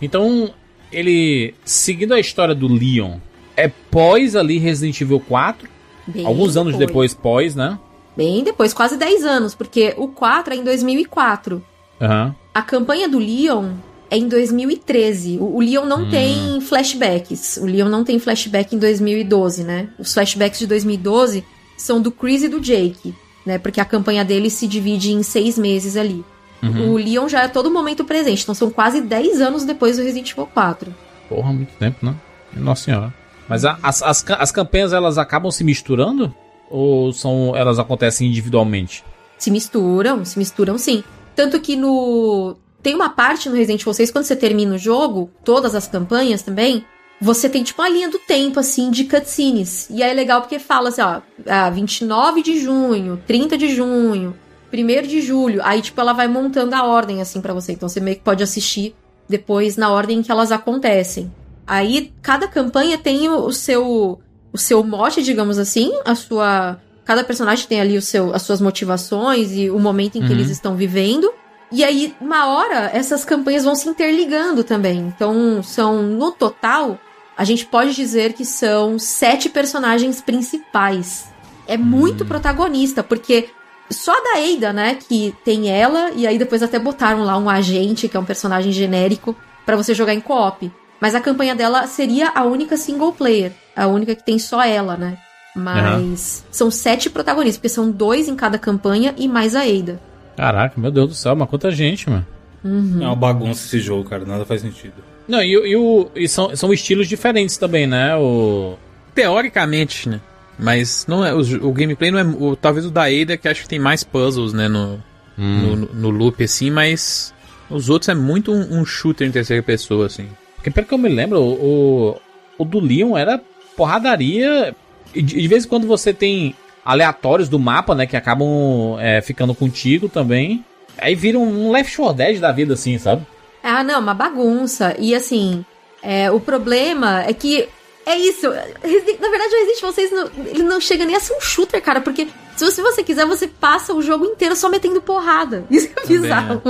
Então, ele, seguindo a história do Leon, é pós ali Resident Evil 4, Bem alguns anos depois pós, né? Bem depois, quase 10 anos, porque o 4 é em 2004. Aham. A campanha do Leon é em 2013. O, o Leon não Hum. tem flashbacks. O Leon não tem flashback em 2012, né? Os flashbacks de 2012 são do Chris e do Jake, né? Porque a campanha dele se divide em seis meses ali. Uhum. O Leon já é todo momento presente, então são quase 10 anos depois do Resident Evil 4. Porra, muito tempo, né? Nossa senhora. Mas a- as, as, as campanhas, elas acabam se misturando? Ou são elas acontecem individualmente? Se misturam, se misturam sim. Tanto que no. Tem uma parte no Resident Evil 6, quando você termina o jogo, todas as campanhas também, você tem tipo uma linha do tempo, assim, de cutscenes. E aí é legal porque fala assim, ó, ah, 29 de junho, 30 de junho, 1 de julho. Aí, tipo, ela vai montando a ordem, assim, pra você. Então você meio que pode assistir depois na ordem que elas acontecem. Aí, cada campanha tem o seu o seu mote, digamos assim, a sua cada personagem tem ali o seu, as suas motivações e o momento em que Uhum. eles estão vivendo. E aí, uma hora, essas campanhas vão se interligando também. Então, são, no total, a gente pode dizer que são sete personagens principais. É muito protagonista, porque só da Ada, né, que tem ela, e aí depois até botaram lá um agente, que é um personagem genérico, pra você jogar em co-op. Mas a campanha dela seria a única single player, a única que tem só ela, né? Mas são sete protagonistas, porque são dois em cada campanha e mais a Ada. Caraca, meu Deus do céu, mas quanta gente, mano. Uhum. É uma bagunça esse jogo, cara. Nada faz sentido. Não, e, o- e, o, e são, são estilos diferentes também, né? O... Teoricamente, né? Mas não é, o, o gameplay não é. O, talvez o da Ada, que acho que tem mais puzzles, né? No, no, no loop, assim, mas. Os outros é muito um, um shooter em terceira pessoa, assim. Porque pelo que eu me lembro, o, o do Leon era porradaria. E de, de vez em quando você tem aleatórios do mapa, né? Que acabam é, ficando contigo também. Aí vira um Left 4 Dead da vida, assim, sabe? Ah, não, uma bagunça. E assim, é, o problema é que. É isso. Resi- Na verdade, o Resident 6 não, ele não chega nem a ser um shooter, cara. Porque se você, se você quiser, você passa o jogo inteiro só metendo porrada. Isso é Também, bizarro.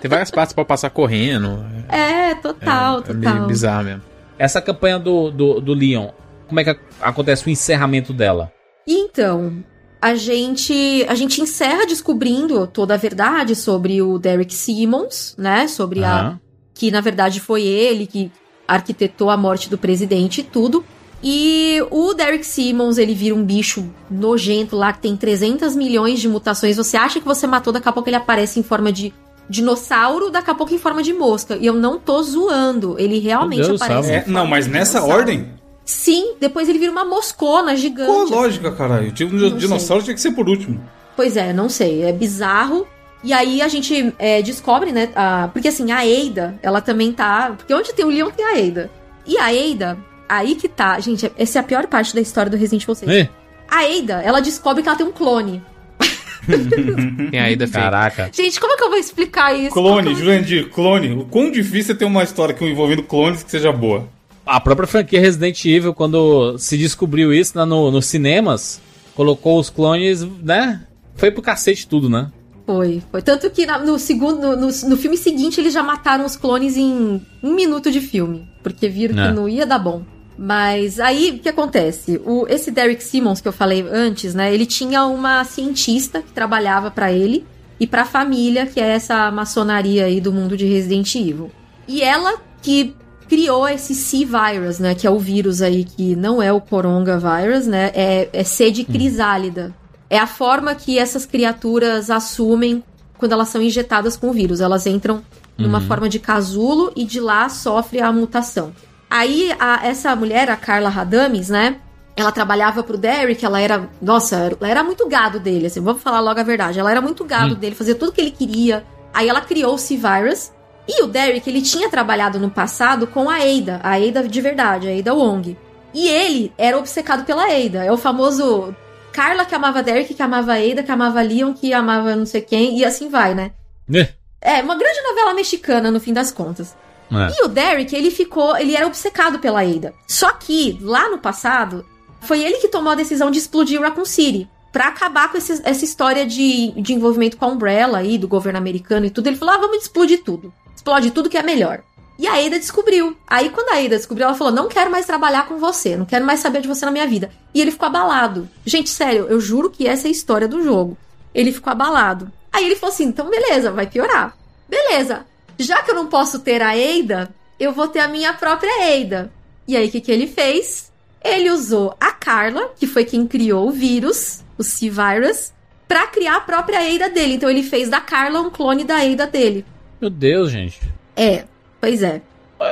Tem várias partes pra passar correndo. É, total, é, é total. bizarro mesmo. Essa campanha do, do, do Leon, como é que a- acontece o encerramento dela? Então, a gente a gente encerra descobrindo toda a verdade sobre o Derek Simmons, né? Sobre a Aham. que na verdade foi ele que arquitetou a morte do presidente e tudo. E o Derek Simmons, ele vira um bicho nojento lá que tem 300 milhões de mutações. Você acha que você matou, daqui a pouco ele aparece em forma de dinossauro, daqui a pouco em forma de mosca. E eu não tô zoando, ele realmente Deus aparece. em É, não, mas de nessa dinossauro. ordem? Sim, depois ele vira uma moscona gigante. Qual a lógica, caralho? Tipo, Não um dinossauro tinha que ser por último. Pois é, não sei, é bizarro. E aí a gente é, descobre, né? a- porque assim, a Eida, ela também tá. Porque onde tem o Leon tem a Eida. E a Eida, aí que tá. Gente, essa é a pior parte da história do Resident Evil 6. Ih, A Eida, ela descobre que ela tem um clone. Tem a fake. caraca. Gente, como é que eu vou explicar isso? Clone, Como- Jurandir, clone. O quão difícil é ter uma história que envolvendo clones que seja boa. A própria franquia Resident Evil, quando se descobriu isso lá no, nos cinemas, colocou os clones, né? Foi pro cacete tudo, né? Foi, foi. Tanto que no segundo, no, no, no filme seguinte eles já mataram os clones em um minuto de filme. Porque viram É. que não ia dar bom. Mas aí, o que acontece? O, esse Derek Simmons que eu falei antes, né? Ele tinha uma cientista que trabalhava pra ele e pra família, que é essa maçonaria aí do mundo de Resident Evil. E ela que criou esse C-Virus, né? Que é o vírus aí que não é o Coronga Virus, né? É, é C de crisálida. É a forma que essas criaturas assumem quando elas são injetadas com o vírus. Elas entram numa forma de casulo e de lá sofre a mutação. Aí, a- essa mulher, a Carla Radames, né? ela trabalhava pro Derek, ela era, nossa, ela era muito gado dele, assim, vamos falar logo a verdade. Ela era muito gado dele, fazia tudo que ele queria. Aí ela criou o C-Virus. E o Derek, ele tinha trabalhado no passado com a Ada, a Ada de verdade, a Ada Wong. E ele era obcecado pela Ada. É o famoso Carla que amava Derek, que amava Ada, que amava Leon, que amava não sei quem, e assim vai, né? É, uma grande novela mexicana, no fim das contas. É. E o Derek, ele ficou, ele era obcecado pela Ada. Só que, lá no passado, foi ele que tomou a decisão de explodir Raccoon City. Pra acabar com esse- essa história de, de envolvimento com a Umbrella aí, do governo americano e tudo. Ele falou, ah, vamos explodir tudo. Explode tudo que é melhor. E a Ada descobriu. Aí, quando a Ada descobriu, ela falou: Não quero mais trabalhar com você, não quero mais saber de você na minha vida. E ele ficou abalado. Gente, sério, eu juro que essa é a história do jogo. Ele ficou abalado. Aí ele falou assim: Então, beleza, vai piorar. Beleza, já que eu não posso ter a Ada, eu vou ter a minha própria Ada. E aí, o que, que ele fez? Ele usou a Carla, que foi quem criou o vírus, o C-Virus, pra criar a própria Ada dele. Então, ele fez da Carla um clone da Ada dele. Meu Deus, gente. É, pois é.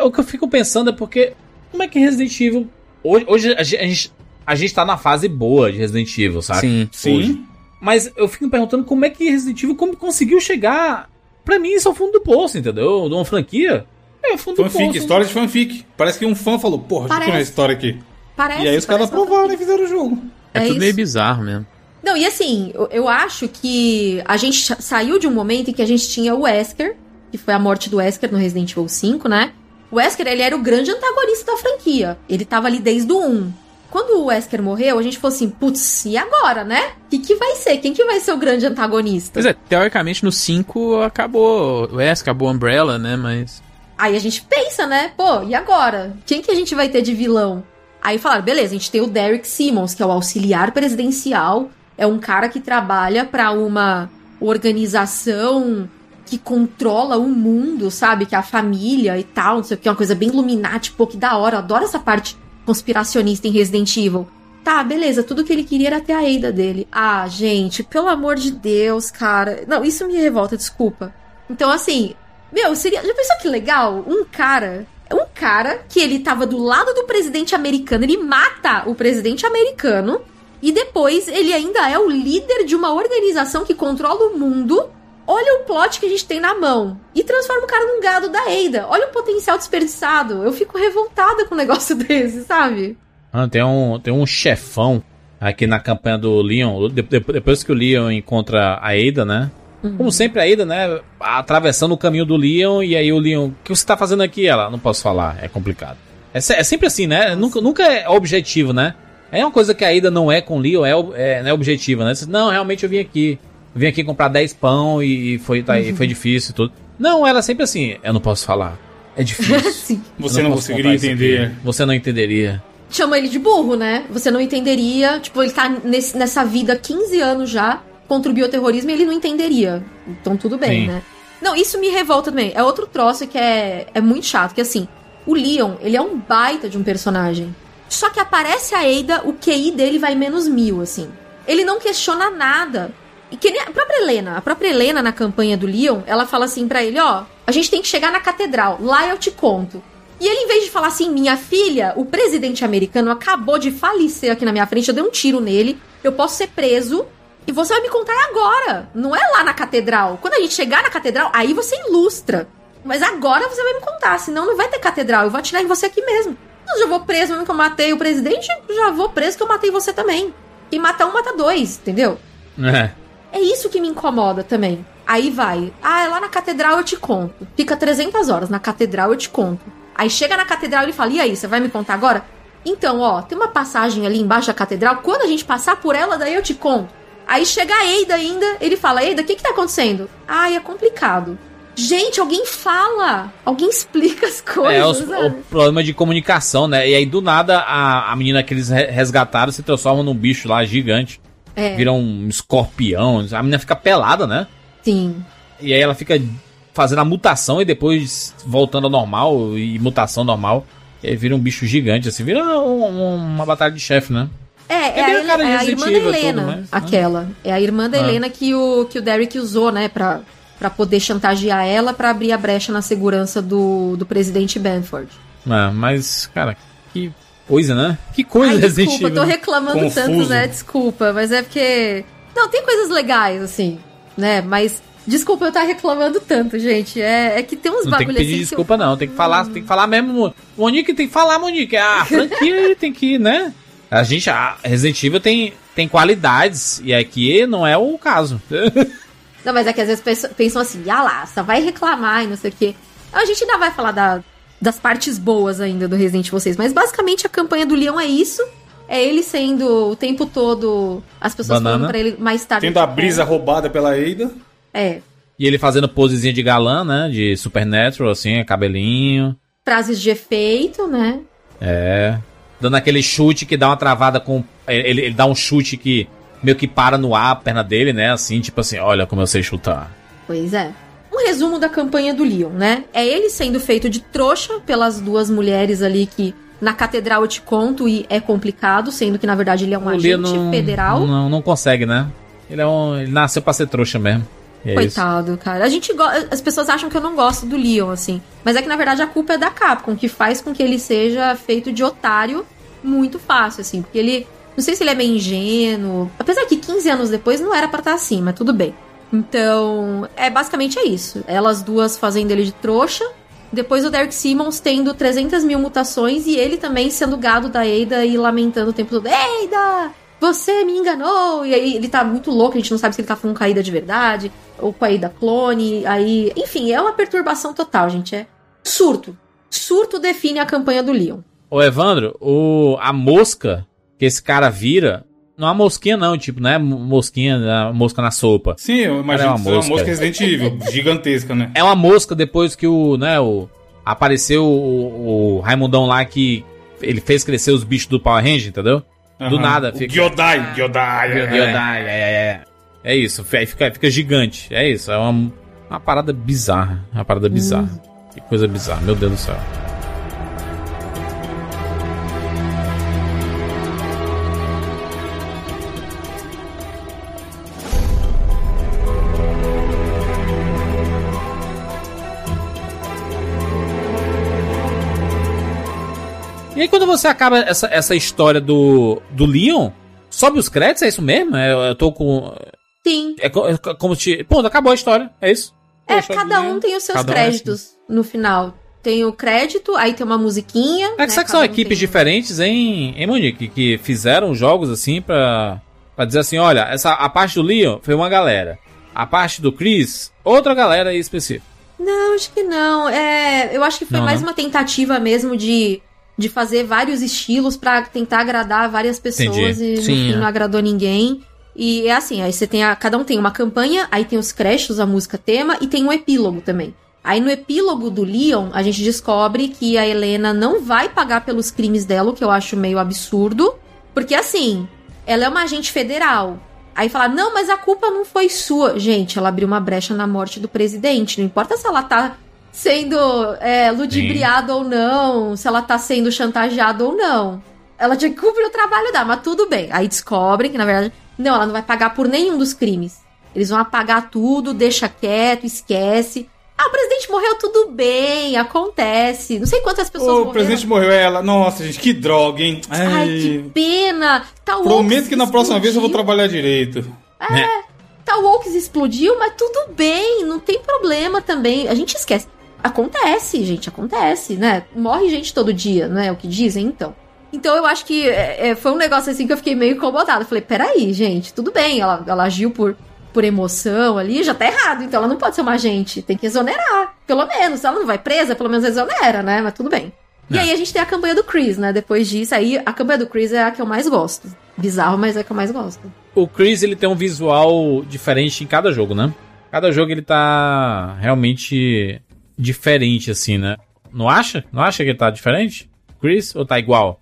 O que eu fico pensando é porque. Como é que Resident Evil. Hoje, hoje a, gente, a, gente, tá na fase boa de Resident Evil, sabe? Sim. Sim. Mas eu fico me perguntando como é que Resident Evil como conseguiu chegar. Pra mim, isso é o fundo do poço, entendeu? De uma franquia. É o fundo do Fanfic, poço. história de fanfic. Parece que um fã falou, porra, deixa eu ver a Parece. história aqui. Parece. e aí os caras parece uma aprovaram e fizeram o jogo. É, É tudo meio isso. bizarro mesmo. Não, e assim, eu, eu acho que a gente sa- saiu de um momento em que a gente tinha o Wesker, que foi a morte do Wesker no Resident Evil 5, né? O Wesker, ele era o grande antagonista da franquia. Ele tava ali desde o 1. Quando o Wesker morreu, a gente falou assim, putz, e agora, né? O que, que vai ser? Quem que vai ser o grande antagonista? Pois é, teoricamente no 5 acabou o S, acabou a Umbrella, né? Mas. Aí a gente pensa, né? Pô, e agora? Quem que a gente vai ter de vilão? Aí falaram, beleza, a gente tem o Derek Simmons, que é o auxiliar presidencial, é um cara que trabalha pra uma organização que controla o mundo, sabe? Que é a família e tal, não sei o que, uma coisa bem Illuminati, pô, que da hora, eu adoro essa parte conspiracionista em Resident Evil. Tá, beleza, tudo que ele queria era ter a Ada dele. Ah, gente, pelo amor de Deus, cara. Não, isso me revolta, desculpa. Então, assim, meu, seria. Já pensou que legal? Um cara. Um cara que ele tava do lado do presidente americano, ele mata o presidente americano. E depois ele ainda é o líder de uma organização que controla o mundo. Olha o plot que a gente tem na mão. E transforma o cara num gado da Ada. Olha o potencial desperdiçado. Eu fico revoltada com um negócio desse, sabe? Ah, tem, um, tem um chefão aqui na campanha do Leon. de- de- Depois que o Leon encontra a Ada, né? Como sempre, a Ada, né? Atravessando o caminho do Leon. E aí o Leon, o que você tá fazendo aqui? Ela, não posso falar, é complicado. É, é sempre assim, né? Nunca, nunca é objetivo, né? É uma coisa que a Ada não é com o Leon, é, é, não é objetiva, né? Você, Não, realmente eu vim aqui. Vim aqui comprar 10 pão e, foi, tá, e foi difícil e tudo. Não, ela é sempre assim, eu não posso falar. É difícil. Você Eu não, posso conseguiria entender. aqui. Você não entenderia. chama ele de burro, né? Você não entenderia. Tipo, ele tá nesse- nessa vida há 15 anos já contra o bioterrorismo e ele não entenderia. Então tudo bem, Sim. né? Não, isso me revolta também. É outro troço que é, é muito chato, que assim, o Leon, ele é um baita de um personagem. Só que aparece a Ada, o QI dele vai menos mil, assim. Ele não questiona nada. E que nem a própria Helena, a própria Helena na campanha do Leon, ela fala assim pra ele, ó, a gente tem que chegar na catedral, lá eu te conto. E ele, em vez de falar assim, minha filha, o presidente americano acabou de falecer aqui na minha frente, eu dei um tiro nele, eu posso ser preso, e você vai me contar agora. Não é lá na catedral. Quando a gente chegar na catedral, aí você ilustra. Mas agora você vai me contar, senão não vai ter catedral, eu vou atirar em você aqui mesmo. Eu já vou preso mesmo que eu matei o presidente, já vou preso que eu matei você também. Quem mata um, mata dois, entendeu? É. É isso que me incomoda também. Aí vai. Ah, é lá na catedral eu te conto. Fica 300 horas na catedral eu te conto. Aí chega na catedral e ele fala: E aí, você vai me contar agora? Então, ó, tem uma passagem ali embaixo da catedral. Quando a gente passar por ela, daí eu te conto. Aí chega a Eida ainda. Ele fala: Eida, o que que tá acontecendo? Ai, é complicado. Gente, alguém fala. Alguém explica as coisas. É, os- sabe? o problema de comunicação, né? E aí, do nada, a, a menina que eles re- resgataram se transforma num bicho lá gigante. É, Vira um escorpião. A menina fica pelada, né? sim. E aí ela fica fazendo a mutação e depois voltando ao normal e mutação normal. E aí vira um bicho gigante, assim. Vira um- um- uma batalha de chefe, né? É, é, É a, é a irmã da Helena, né? aquela. É a irmã da Ah. Helena que o, que o Derek usou, né, pra, pra poder chantagear ela pra abrir a brecha na segurança do, do presidente Benford. É, mas, cara, que coisa, né? Que coisa Ai, Resident desculpa, eu Evil. tô né? reclamando Confuso. tanto, né? Desculpa, mas é porque. Não, tem coisas legais, assim, né? Mas. Desculpa eu estar reclamando tanto, gente. É, é que tem uns Não tem que bagulho pedir assim. desculpa, não. Tem que falar, tem que falar mesmo. Mo- Monique tem que falar, Monique. A franquia tem que, né? A gente, a Resident Evil tem, tem qualidades. E aqui não é o caso. eu- Não, mas é que às vezes pensa- pensam assim, ah lá, só vai reclamar e não sei o quê. A gente ainda vai falar da- das partes boas ainda do Resident Evil 6, mas basicamente a campanha do Leon é isso. É ele sendo o tempo todo as pessoas Banana. falando pra ele mais tarde. Tendo a brisa roubada pela Ada. É. E ele fazendo posezinha de galã, né? De Supernatural, assim, cabelinho. Frases de efeito, né? É. Dando aquele chute que dá uma travada com. Ele, ele dá um chute que meio que para no ar a perna dele, né? Assim, tipo assim, olha como eu sei chutar. Pois é. Um resumo da campanha do Leon, né? É ele sendo feito de trouxa pelas duas mulheres ali que na catedral eu te conto e é complicado, sendo que na verdade ele é um O agente não, federal. Não, não consegue, né? Ele, é um, ele nasceu pra ser trouxa mesmo. É isso. Coitado, cara. A gente As pessoas acham que eu não gosto do Leon, assim. Mas é que, na verdade, a culpa é da Capcom, que faz com que ele seja feito de otário muito fácil, assim. Porque ele. Não sei se ele é meio ingênuo. Apesar que 15 anos depois não era pra estar assim, mas tudo bem. Então, é basicamente é isso. Elas duas fazendo ele de trouxa. Depois o Derek Simmons tendo 300 mil mutações e ele também sendo gado da Ada e lamentando o tempo todo: Ada! Você me enganou! E aí ele tá muito louco, a gente não sabe se ele tá com a Ada de verdade ou com a Ada clone. Aí, enfim, é uma perturbação total, gente. É surto. Surto define a campanha do Leon. Ô, Evandro, o, a mosca que esse cara vira. Não é uma mosquinha, não, tipo, não é mosquinha, é mosca na sopa. Sim, eu imagino Era uma que seja uma mosca. mosca Resident Evil, gigantesca, né? É uma mosca depois que o, né, o. Apareceu o, o Raimundão lá que ele fez crescer os bichos do Power Ranger, entendeu? Do Aham. nada, O fica- Gyodai, Gyodai. é. Gyodai, é, é, é. É isso, aí fica, fica gigante. É isso, é uma, uma parada bizarra. Uma parada bizarra. Que coisa bizarra, meu Deus do céu. E aí quando você acaba essa, essa história do, do Leon, sobe os créditos, é isso mesmo? É, eu tô com... Sim. É, co- é co- como se... Pô, acabou a história, é isso? É, Poxa, cada um tem os seus Cada um é créditos no final. Tem o crédito, aí tem uma musiquinha. É que né, será que cada são um equipes tem- diferentes, hein, hein Monique? Que fizeram jogos assim pra, pra dizer assim, olha, essa, a parte do Leon foi uma galera. A parte do Chris, outra galera aí específica. Não, acho que não. É, eu acho que foi Não, mais não? uma tentativa mesmo de, de fazer vários estilos pra tentar agradar várias pessoas Entendi. e no Sim, fim é. não agradou ninguém. E é assim, aí você tem a, cada um tem uma campanha, aí tem os créditos, a música tema e tem um epílogo também. Aí no epílogo do Leon, a gente descobre que a Helena não vai pagar pelos crimes dela, o que eu acho meio absurdo, porque assim, ela é uma agente federal. Aí fala, não, mas a culpa não foi sua. Gente, ela abriu uma brecha na morte do presidente. Não importa se ela tá sendo é, ludibriada ou não, se ela tá sendo chantageada ou não. Ela tinha que cumprir o trabalho dela, mas tudo bem. Aí descobrem que, na verdade, não, ela não vai pagar por nenhum dos crimes. Eles vão apagar tudo, deixa quieto, esquece. Ah, o presidente morreu, tudo bem, acontece. Não sei quantas pessoas O morreram. presidente morreu, é ela. Nossa, gente, que droga, hein? Ai, que pena. Tá o Prometo que na próxima vez eu vou trabalhar direito. Tá, o Oaks explodiu, mas tudo bem, não tem problema também. A gente esquece. Acontece, gente, acontece, né? Morre gente todo dia, não é o que dizem, então. Então eu acho que é, é, foi um negócio assim que eu fiquei meio incomodada. Eu Falei, peraí, gente, tudo bem, ela, ela agiu por, por emoção ali, já tá errado, então ela não pode ser uma agente, tem que exonerar, pelo menos. Se ela não vai presa, pelo menos exonera, né? Mas tudo bem. E É. aí a gente tem a campanha do Chris, né? Depois disso, aí a campanha do Chris é a que eu mais gosto. Bizarro, mas é a que eu mais gosto. O Chris, ele tem um visual diferente em cada jogo, né? Cada jogo ele tá realmente diferente, assim, né? Não acha? Não acha que ele tá diferente? Chris? Ou tá igual?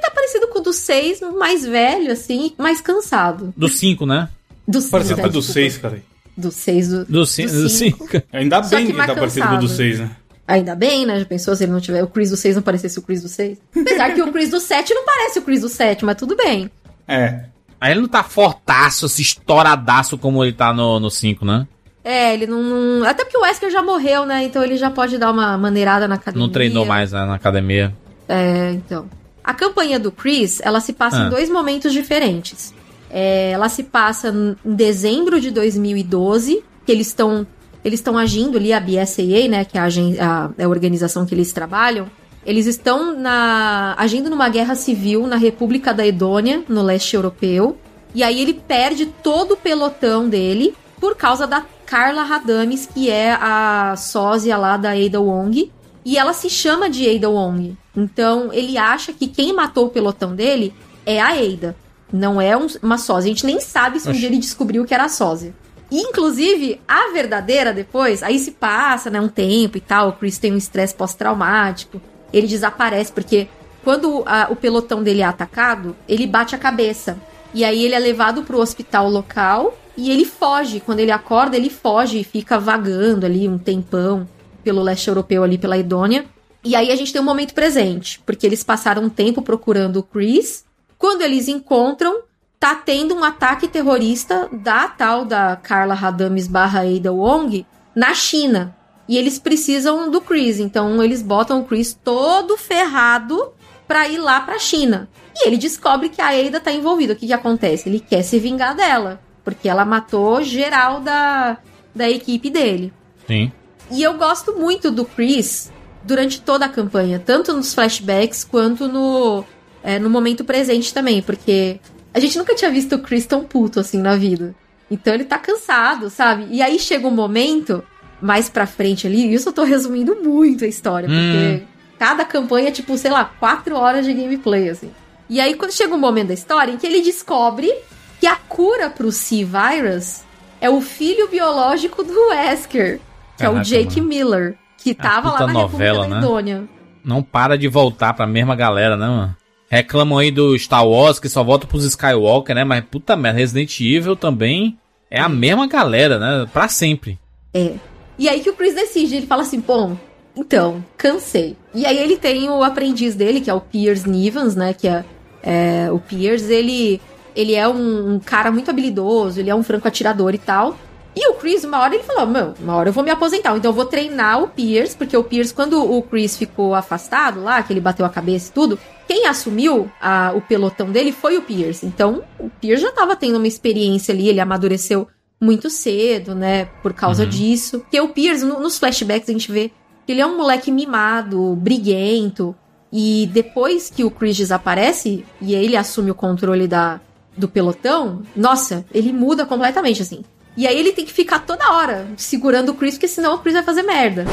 Tá parecido com o do 6, mais velho, assim, mais cansado. Do 5, né? Do Parecido com o do desculpa. 6, cara. Do 6 do. Do 5. Do cinco. 5. Ainda Só bem que que, ele tá mais parecido com o do cansado. 6, né? Ainda bem, né? Já pensou se ele não tiver. O Chris do 6 não parecesse o Chris do 6? Apesar que o Chris do 7 não parece o Chris do 7, mas tudo bem. É. Aí ele não tá fortaço, assim, estouradaço como ele tá no 5, né? É, ele não, não- Até porque o Wesker já morreu, né? Então ele já pode dar uma maneirada na academia. Não treinou mais né, na academia. É, então. A campanha do Chris, ela se passa Ah. em dois momentos diferentes. É, ela se passa em dezembro de 2012, que eles estão eles estão agindo ali, a BSAA, né, que é a, a- é a organização que eles trabalham, eles estão na, agindo numa guerra civil na República da Edônia, no leste europeu, e aí ele perde todo o pelotão dele por causa da Carla Radames, que é a sósia lá da Ada Wong, e ela se chama de Ada Wong. Então ele acha que quem matou o pelotão dele é a Ada. Não é um- uma sósia. A gente nem sabe se um Oxi. dia ele descobriu que era sósia. E, inclusive, a verdadeira depois, aí se passa, né, um tempo e tal, o Chris tem um estresse pós-traumático, ele desaparece, porque quando a- o pelotão dele é atacado, ele bate a cabeça. E aí ele é levado pro hospital local e ele foge. Quando ele acorda, ele foge e fica vagando ali um tempão pelo leste europeu ali, pela Idônia. E aí a gente tem um momento presente, porque eles passaram um tempo procurando o Chris. Quando eles encontram, tá tendo um ataque terrorista da tal da Carla Radames barra Ada Wong na China. E eles precisam do Chris, então eles botam o Chris todo ferrado pra ir lá pra China. E ele descobre que a Ada tá envolvida. O que que acontece? Ele quer se vingar dela, porque ela matou geral da, da equipe dele. Sim. E eu gosto muito do Chris durante toda a campanha, tanto nos flashbacks quanto no, é, no momento presente também, porque a gente nunca tinha visto o Chris tão puto assim na vida. Então ele tá cansado, sabe? E aí chega um momento mais pra frente ali, e isso eu tô resumindo muito a história, porque cada campanha é tipo, sei lá, quatro horas de gameplay, assim. E aí quando chega um momento da história em que ele descobre que a cura pro C-Virus é o filho biológico do Wesker, que é o Caraca, Jake mano. Miller, que tava lá na novela, República né? Idônia. Não para de voltar pra mesma galera, né, mano? Reclamam aí do Star Wars, que só volta pros Skywalker, né? Mas puta merda, Resident Evil também é a mesma galera, né? Pra sempre. É. E aí que o Chris decide, ele fala assim, bom, então, cansei. E aí ele tem o aprendiz dele, que é o Piers Nivans, né, que é, é, o Piers, ele, ele é um, um cara muito habilidoso, ele é um franco atirador e tal. E o Chris, uma hora ele falou, meu, uma hora eu vou me aposentar, então eu vou treinar o Piers, porque o Piers, quando o Chris ficou afastado lá, que ele bateu a cabeça e tudo, quem assumiu a- o pelotão dele foi o Piers. Então, o Piers já tava tendo uma experiência ali, ele amadureceu muito cedo, né, por causa disso. Porque o Piers, no- nos flashbacks, a gente vê que ele é um moleque mimado, briguento, e depois que o Chris desaparece e ele assume o controle da, do pelotão, nossa, ele muda completamente, assim. E aí ele tem que ficar toda hora segurando o Chris, porque senão o Chris vai fazer merda.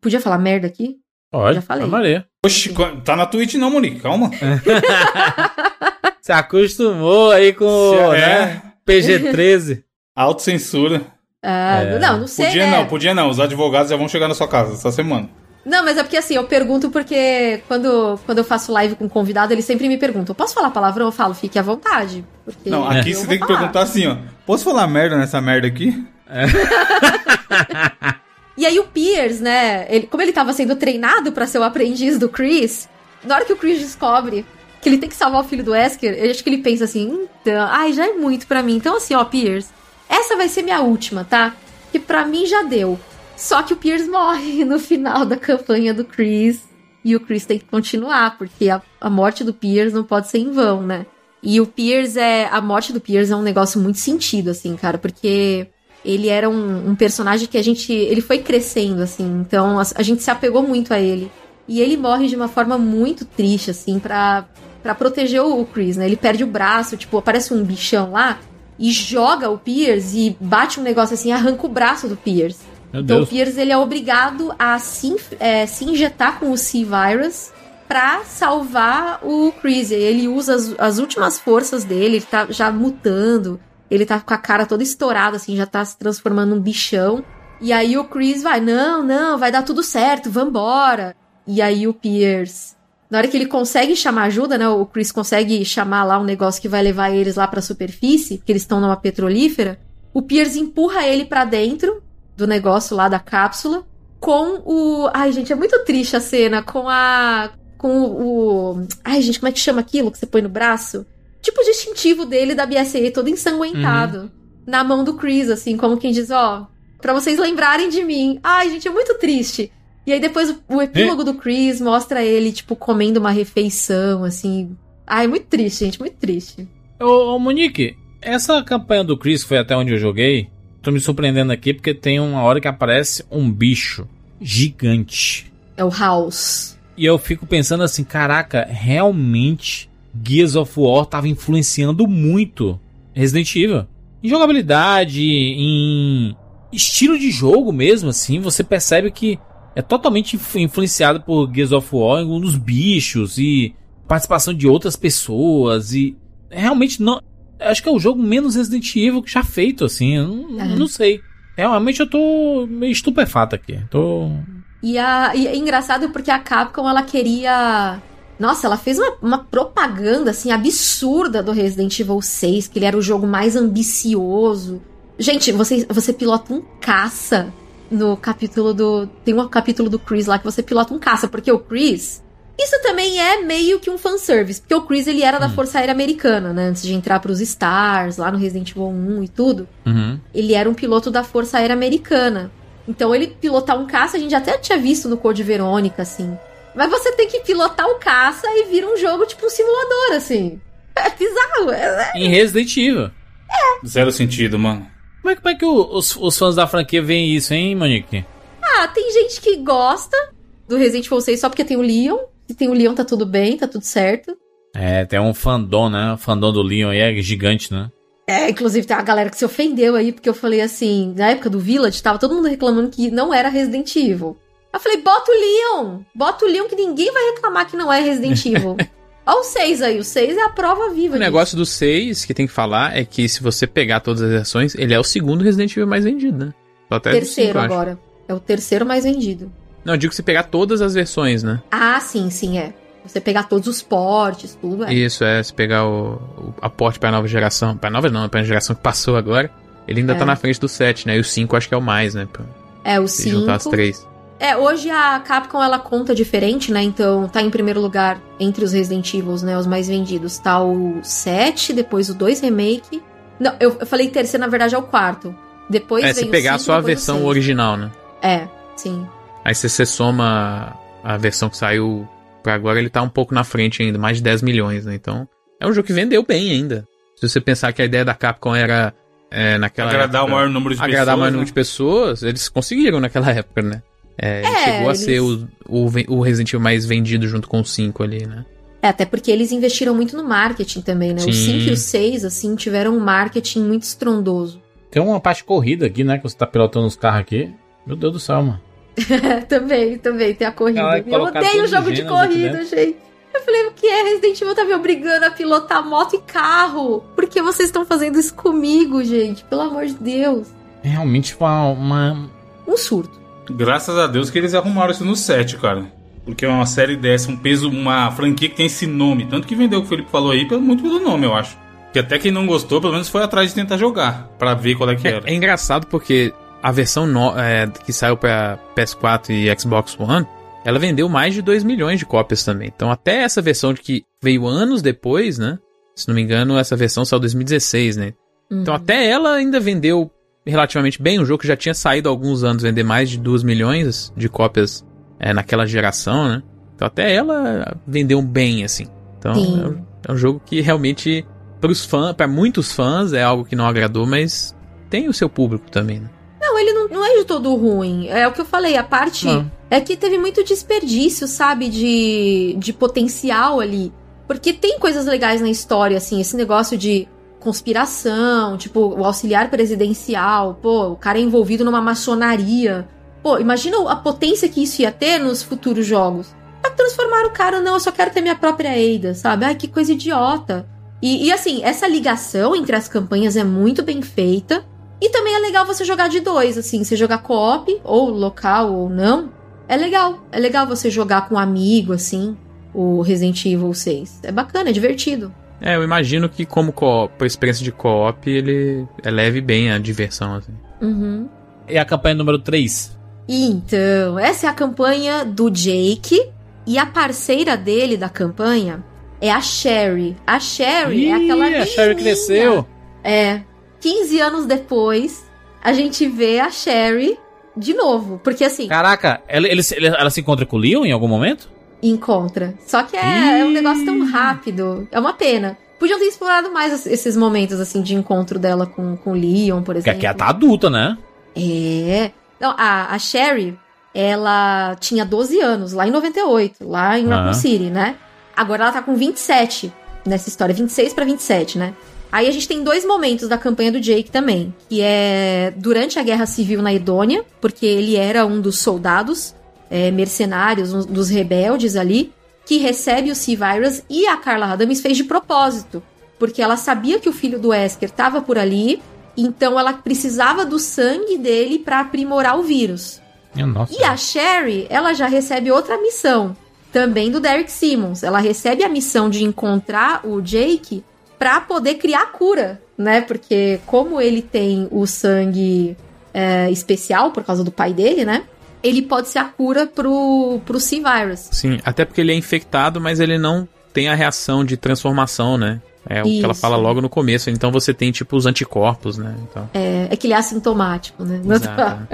Podia falar merda aqui? Pode, Já falei. Valer. Oxi, tá na Twitch não, Monique, calma. Se acostumou aí com Se- né? PG-13. Autocensura. Ah, É. Não, não sei. Podia né? não, podia não. Os advogados já vão chegar na sua casa essa semana. Não, mas é porque assim, eu pergunto porque quando, quando eu faço live com convidado, eles sempre me perguntam: posso falar palavrão? Eu falo, fique à vontade. Porque Não, aqui você tem que falar. perguntar assim, ó. Posso falar merda nessa merda aqui? E aí o Piers, né? Ele, como ele tava sendo treinado pra ser o aprendiz do Chris, na hora que o Chris descobre que ele tem que salvar o filho do Wesker, eu acho que ele pensa assim, então, ai, já é muito pra mim. Então assim, ó, Piers, essa vai ser minha última, tá? Que pra mim já deu. Só que o Piers morre no final da campanha do Chris. E o Chris tem que continuar, porque a, a morte do Piers não pode ser em vão, né? E o Piers é. A morte do Piers é um negócio muito sentido, assim, cara, porque ele era um, um personagem que a gente. Ele foi crescendo, assim, então a, a gente se apegou muito a ele. E ele morre de uma forma muito triste, assim, pra, pra proteger o Chris, né? Ele perde o braço, tipo, aparece um bichão lá e joga o Piers e bate um negócio assim, arranca o braço do Piers. Então o. Piers ele é obrigado a se, é, se injetar com o C-Virus pra salvar o Chris. Ele usa as, as últimas forças dele, ele tá já mutando, ele tá com a cara toda estourada, assim, já tá se transformando num bichão. E aí o Chris vai, não, não, vai dar tudo certo, vambora. E aí o Piers, na hora que ele consegue chamar ajuda, né, o Chris consegue chamar lá um negócio que vai levar eles lá pra superfície, que eles estão numa petrolífera, o Piers empurra ele pra dentro do negócio lá da cápsula com o. Ai, gente, é muito triste a cena com a. Com o. Ai, gente, como é que chama aquilo que você põe no braço? Tipo o distintivo dele da BSA, todo ensanguentado. Na mão do Chris, assim, como quem diz, ó, pra vocês lembrarem de mim. Ai, gente, é muito triste. E aí depois o, o epílogo do Chris mostra ele, tipo, comendo uma refeição, assim. Ai, muito triste, gente, muito triste. Ô, ô, Monique, essa campanha do Chris foi até onde eu joguei. Tô me surpreendendo aqui porque tem uma hora que aparece um bicho gigante. É o House. E eu fico pensando assim, caraca, realmente Gears of War tava influenciando muito Resident Evil. Em jogabilidade, em estilo de jogo mesmo, assim, você percebe que é totalmente influ- influenciado por Gears of War, nos bichos e participação de outras pessoas e realmente não, acho que é o jogo menos Resident Evil que já feito, assim, não, É. não sei. Realmente eu tô meio estupefato aqui. Tô E, a, e é engraçado porque a Capcom, ela queria... Nossa, ela fez uma, uma propaganda, assim, absurda do Resident Evil 6, que ele era o jogo mais ambicioso. Gente, você, você pilota um caça no capítulo do... Tem um capítulo do Chris lá que você pilota um caça, porque o Chris... Isso também é meio que um fanservice, porque o Chris, ele era da Força Aérea Americana, né? Antes de entrar pros Stars, lá no Resident Evil 1 e tudo Uhum. ele era um piloto da Força Aérea Americana. Então ele pilotar um caça, a gente até tinha visto no Code Verônica, assim. Mas você tem que pilotar o caça e vira um jogo tipo um simulador, assim. É bizarro. É, é- Em Resident Evil. Zero sentido, mano. Como é, que- como é que o- os, os fãs da franquia veem isso, hein, Monique? Ah, tem gente que gosta do Resident Evil 6 só porque tem o Leon. Se tem o Leon, tá tudo bem, tá tudo certo. É, tem um fandom, né? O fandom do Leon aí é gigante, né? É, inclusive tem uma galera que se ofendeu aí, porque eu falei assim, na época do Village, tava todo mundo reclamando que não era Resident Evil. Eu falei, bota o Leon! Bota o Leon que ninguém vai reclamar que não é Resident Evil. Olha o 6 aí, o 6 é a prova viva O negócio do 6 que tem que falar é que se você pegar todas as versões, ele é o segundo Resident Evil mais vendido, né? Só até terceiro cinco, agora. É o terceiro mais vendido. Não, eu digo que se pegar todas as versões, né? Ah, sim, sim, é. Você pegar todos os portes, tudo, é. Isso, é, se pegar o, o aporte pra nova geração. Pra nova não, pra geração que passou agora. Ele ainda É. tá na frente do 7, né? E o 5 acho que é o mais, né? Pra É, o se juntar as 5. três. É, hoje a Capcom ela conta diferente, né? Então tá em primeiro lugar entre os Resident Evils, né? Os mais vendidos. Tá o 7, depois o 2 Remake. Não, eu, eu falei terceiro, na verdade é o quarto. Depois É, vem se pegar cinco, só a versão original, né? É, sim. Aí se você soma a versão que saiu pra agora, ele tá um pouco na frente ainda, mais de 10 milhões, né? Então, é um jogo que vendeu bem ainda. Se você pensar que a ideia da Capcom era é, naquela Agradar época, o maior número de agradar pessoas. o maior né? número de pessoas, eles conseguiram naquela época, né? É, É, chegou a eles- ser o, o, o Resident Evil mais vendido junto com o 5 ali, né? É, até porque eles investiram muito no marketing também, né? O Sim. 5 e o 6, assim, tiveram um marketing muito estrondoso. Tem uma parte corrida aqui, né? Que você tá pilotando os carros aqui. Meu Deus do céu, mano. É, também, também, tem a corrida. Caralho, eu odeio jogo de corrida, gente. Eu falei, o que é? Resident Evil tá me obrigando a pilotar moto e carro. Por que vocês estão fazendo isso comigo, gente? Pelo amor de Deus. É realmente uma, uma- Um surto. Graças a Deus que eles arrumaram isso no 7, cara. Porque é uma série dessa, um peso, uma franquia que tem esse nome. Tanto que vendeu o que o Felipe falou aí, pelo- muito pelo nome, eu acho. Que até quem não gostou, pelo menos foi atrás de tentar jogar. Pra ver qual é que era. É, é engraçado porque a versão no- é, que saiu pra PS4 e Xbox One, ela vendeu mais de 2 milhões de cópias também. Então até essa versão de que veio anos depois, né? Se não me engano, essa versão saiu em 2016, né? Então Uhum. até ela ainda vendeu relativamente bem. Um jogo que já tinha saído há alguns anos, vender mais de 2 milhões de cópias é, naquela geração, né? Então até ela vendeu bem, assim. Então é um, é um jogo que realmente, pros fãs, para muitos fãs, é algo que não agradou, mas tem o seu público também, né? Não, ele não, não é de todo ruim. É o que eu falei, a parte Não. é que teve muito desperdício, sabe, de, de potencial ali. Porque tem coisas legais na história, assim, esse negócio de conspiração, tipo, o auxiliar presidencial, pô, o cara é envolvido numa maçonaria. Pô, imagina a potência que isso ia ter nos futuros jogos. Pra transformar o cara, não, eu só quero ter minha própria Eida, sabe? Ai, que coisa idiota. E, e assim, essa ligação entre as campanhas é muito bem feita. E também é legal você jogar de dois, assim, você jogar co-op, ou local ou não. É legal. É legal você jogar com um amigo, assim, o Resident Evil 6. É bacana, é divertido. É, eu imagino que como co por experiência de co-op, ele eleve bem a diversão, assim. Uhum. E a campanha número 3? Então, essa é a campanha do Jake. E a parceira dele da campanha é a Sherry. A Sherry é aquela a Sherry cresceu. É. 15 anos depois, a gente vê a Sherry de novo. Porque assim, Caraca, ela, ele, ela se encontra com o Leon em algum momento? encontra. Só que é, é um negócio tão rápido. É uma pena. Podiam ter explorado mais es- esses momentos, assim, de encontro dela com, com o Leon, por Porque exemplo. aqui ela tá adulta, né? É. Não, a, a Sherry, ela tinha 12 anos, lá em 98, lá em Raccoon Ah. City, né? Agora ela tá com 27 nessa história, 26 pra 27, né? Aí a gente tem dois momentos da campanha do Jake também, que é durante a Guerra Civil na Edônia, porque ele era um dos soldados é, mercenários, um dos rebeldes ali, que recebe o C-Virus e a Carla Radames fez de propósito, porque ela sabia que o filho do Wesker tava por ali, então ela precisava do sangue dele pra aprimorar o vírus. Nossa. E a Sherry, ela já recebe outra missão, também do Derek Simmons. Ela recebe a missão de encontrar o Jake pra poder criar a cura, né? Porque como ele tem o sangue é, especial por causa do pai dele, né? Ele pode ser a cura pro, pro C-Virus. Sim, até porque ele é infectado, mas ele não tem a reação de transformação, né? É o que ela Isso. fala logo no começo. Então você tem, tipo, os anticorpos, né? Então, É, é que ele é assintomático, né? exato.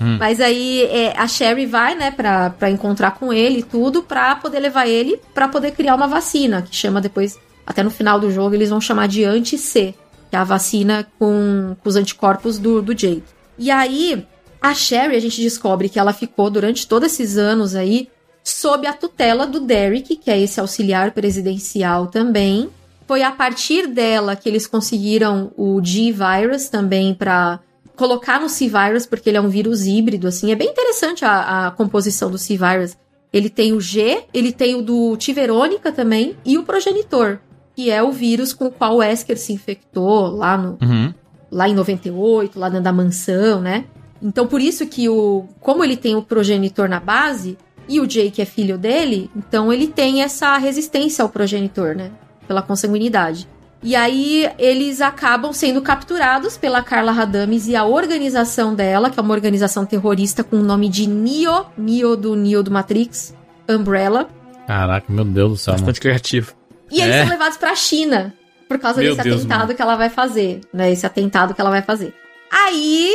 Mas aí é, a Sherry vai, né, pra, pra encontrar com ele e tudo, pra poder levar ele pra poder criar uma vacina, que chama depois, até no final do jogo, eles vão chamar de anti-C, que é a vacina com, com os anticorpos do, do Jake. E aí, a Sherry, a gente descobre que ela ficou durante todos esses anos aí sob a tutela do Derek, que é esse auxiliar presidencial também. Foi a partir dela que eles conseguiram o G-Virus também pra colocar no C-Virus, porque ele é um vírus híbrido, assim. É bem interessante a, a composição do C-Virus. Ele tem o G, ele tem o do T. Verônica também, e o progenitor, que é o vírus com o qual o Wesker se infectou lá no, Uhum. lá em 98, lá dentro da mansão, né? Então por isso que o como ele tem o progenitor na base e o Jake é filho dele, então ele tem essa resistência ao progenitor, né? Pela consanguinidade. E aí eles acabam sendo capturados pela Carla Radames e a organização dela, que é uma organização terrorista com o nome de Neo, Neo do Neo do Matrix, Umbrella. Caraca, meu Deus do céu. mano. Bastante criativo. E eles É. são levados pra China por causa Meu desse Deus, atentado mano. que ela vai fazer, né? Esse atentado que ela vai fazer. Aí,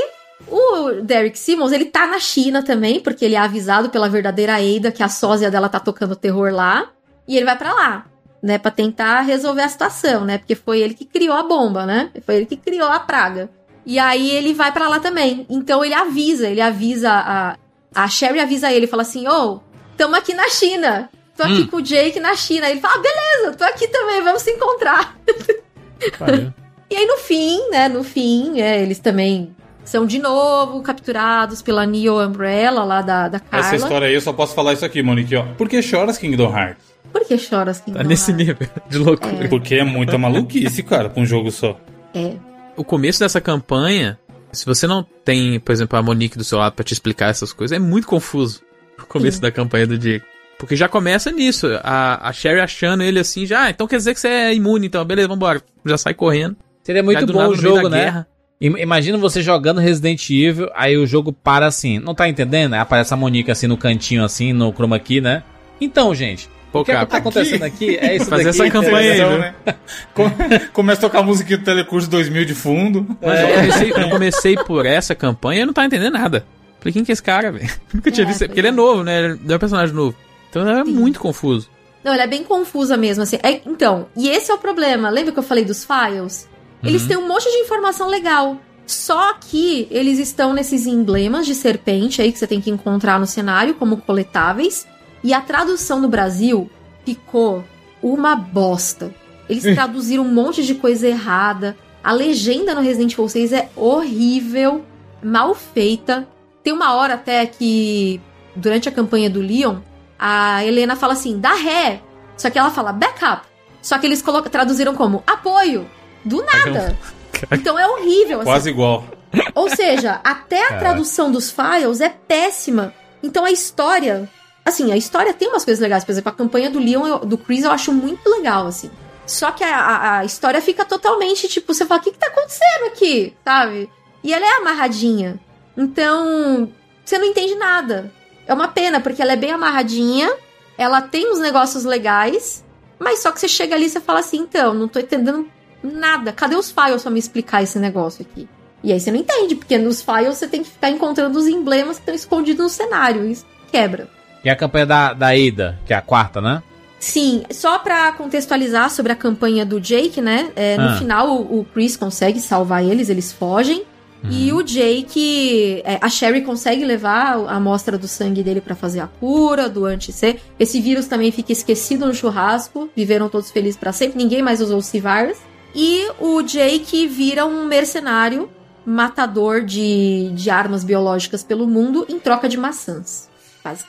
o Derek Simmons, ele tá na China também, porque ele é avisado pela verdadeira Ada que a sósia dela tá tocando terror lá, e ele vai pra lá, né, Pra tentar resolver a situação, né? Porque foi ele que criou a bomba, né? Foi ele que criou a praga. E aí ele vai pra lá também. Então ele avisa, ele avisa a a Sherry avisa ele, fala assim: "Ô, tamo aqui na China. Tô aqui com o Jake na China". Ele fala: ah, "Beleza, tô aqui também, vamos se encontrar". Pariu. E aí no fim, né, no fim, é, eles também são de novo capturados pela Neo Umbrella lá da, da Carla. Essa história aí eu só posso falar isso aqui, Monique, ó. Por que choras Kingdom Hearts? Por que choras, Kingdom Tá nesse Hearts? nível de loucura. Porque é muita maluquice, cara, pra um jogo só. É. O começo dessa campanha, se você não tem, por exemplo, a Monique do seu lado pra te explicar essas coisas, é muito confuso. O começo Sim. da campanha do Diego. Porque já começa nisso. A, a Sherry achando ele assim, já, ah, então quer dizer que você é imune, então, beleza, vambora. Já sai correndo. Seria muito bom nada o jogo, né? guerra. Im- Imagina você jogando Resident Evil, aí o jogo para assim. Não tá entendendo? Aí aparece a Monique assim no cantinho, assim, no chroma key, né? Então, gente, Pô, o que, é que tá acontecendo aqui? É isso Fazer daqui. essa campanha aí, viu? né? Com- Começa a tocar a música do Telecurso 2000 de fundo. Mas eu, comecei, eu comecei por essa campanha e eu não tava entendendo nada. Falei, quem que é esse cara, velho? Nunca tinha É, visto. Porque ele é é. novo, né? Ele é um personagem novo. Então era Sim. muito confuso. Não, ela é bem confusa mesmo, assim. É, então, e esse é o problema. Lembra que eu falei dos files? Eles têm um monte de informação legal. Só que eles estão nesses emblemas de serpente aí que você tem que encontrar no cenário como coletáveis. E a tradução no Brasil ficou uma bosta. Eles traduziram um monte de coisa errada. A legenda no Resident Evil 6 é horrível, mal feita. Tem uma hora até que, durante a campanha do Leon, a Helena fala assim, dá ré. Só que ela fala backup. Só que eles traduziram como apoio. Do nada. Então é horrível. assim. Quase igual. Ou seja, até a tradução dos files é péssima. Então a história. Assim, a história tem umas coisas legais. Por exemplo, a campanha do Leon, eu- do Chris, eu acho muito legal, assim. Só que a, a- a história fica totalmente, tipo, você fala, o que, que tá acontecendo aqui? Sabe? E ela é amarradinha. Então, você não entende nada. É uma pena, porque ela é bem amarradinha, ela tem uns negócios legais, mas só que você chega ali e você fala assim, então, não tô entendendo nada. Cadê os files pra me explicar esse negócio aqui? E aí você não entende, porque nos files você tem que ficar encontrando os emblemas que estão escondidos no cenário. Isso quebra. E a campanha da, da Ada, que é a quarta, né? Sim, só pra contextualizar sobre a campanha do Jake, né? é, no Ah. final o, o Chris consegue salvar eles, eles fogem. E o Jake, é, a Sherry consegue levar a amostra do sangue dele pra fazer a cura do anti-C. Esse vírus também fica esquecido no churrasco. Viveram todos felizes pra sempre. Ninguém mais usou o C-Virus. E o Jake vira um mercenário matador de, de armas biológicas pelo mundo em troca de maçãs.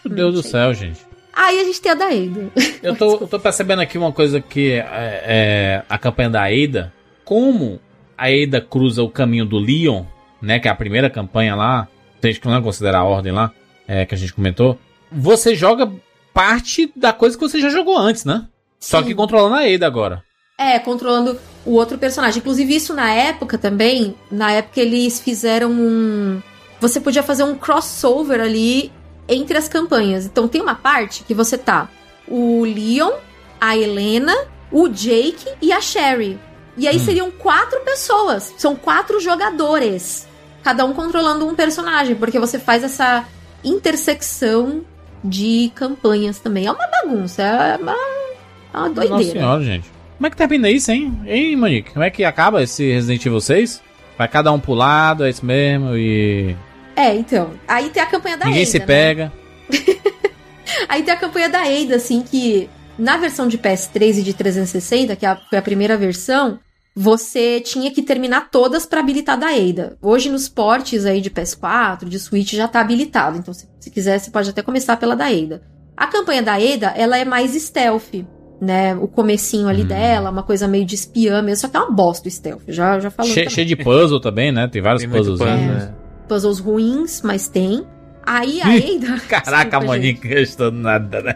Meu. Deus do céu, gente. Aí a gente tem a da Ada. Eu tô, eu tô percebendo aqui uma coisa que é, é a campanha da Ada. Como a Ada cruza o caminho do Leon, né? Que é a primeira campanha lá. Tem que não considera a ordem lá, é, que a gente comentou. Você joga parte da coisa que você já jogou antes, né? Só Sim. que controlando a Ada agora. É, controlando o outro personagem. Inclusive, isso na época também. Na época eles fizeram um. Você podia fazer um crossover ali entre as campanhas. Então tem uma parte que você tá o Leon, a Helena, o Jake e a Sherry. E aí seriam quatro pessoas. São quatro jogadores. Cada um controlando um personagem. Porque você faz essa intersecção de campanhas também. É uma bagunça. É uma, é uma doideira. Nossa senhora, gente. Como é que termina isso, hein? Hein, Monique? Como é que acaba esse Resident Evil 6? Vai cada um pro lado, é isso mesmo, e. É, então. Aí tem a campanha da Ninguém se né? pega. Aí tem a campanha da Ada, assim, que na versão de PS3 e de 360, que é foi a primeira versão, você tinha que terminar todas pra habilitar da Ada. Hoje nos portes aí de PS4, de Switch já tá habilitado. Então, se, se quiser, você pode até começar pela da Ada. A campanha da Ada, ela é mais stealth, né? O comecinho ali dela, uma coisa meio de espiã mesmo, só que é uma bosta o stealth. Já, já falou Che- cheio de puzzle também, né? Tem vários Tem puzzles. puzzle, né? né? puzzles ruins, mas tem. Aí a Ada... Caraca, a Desculpa. Monique gastando nada, né?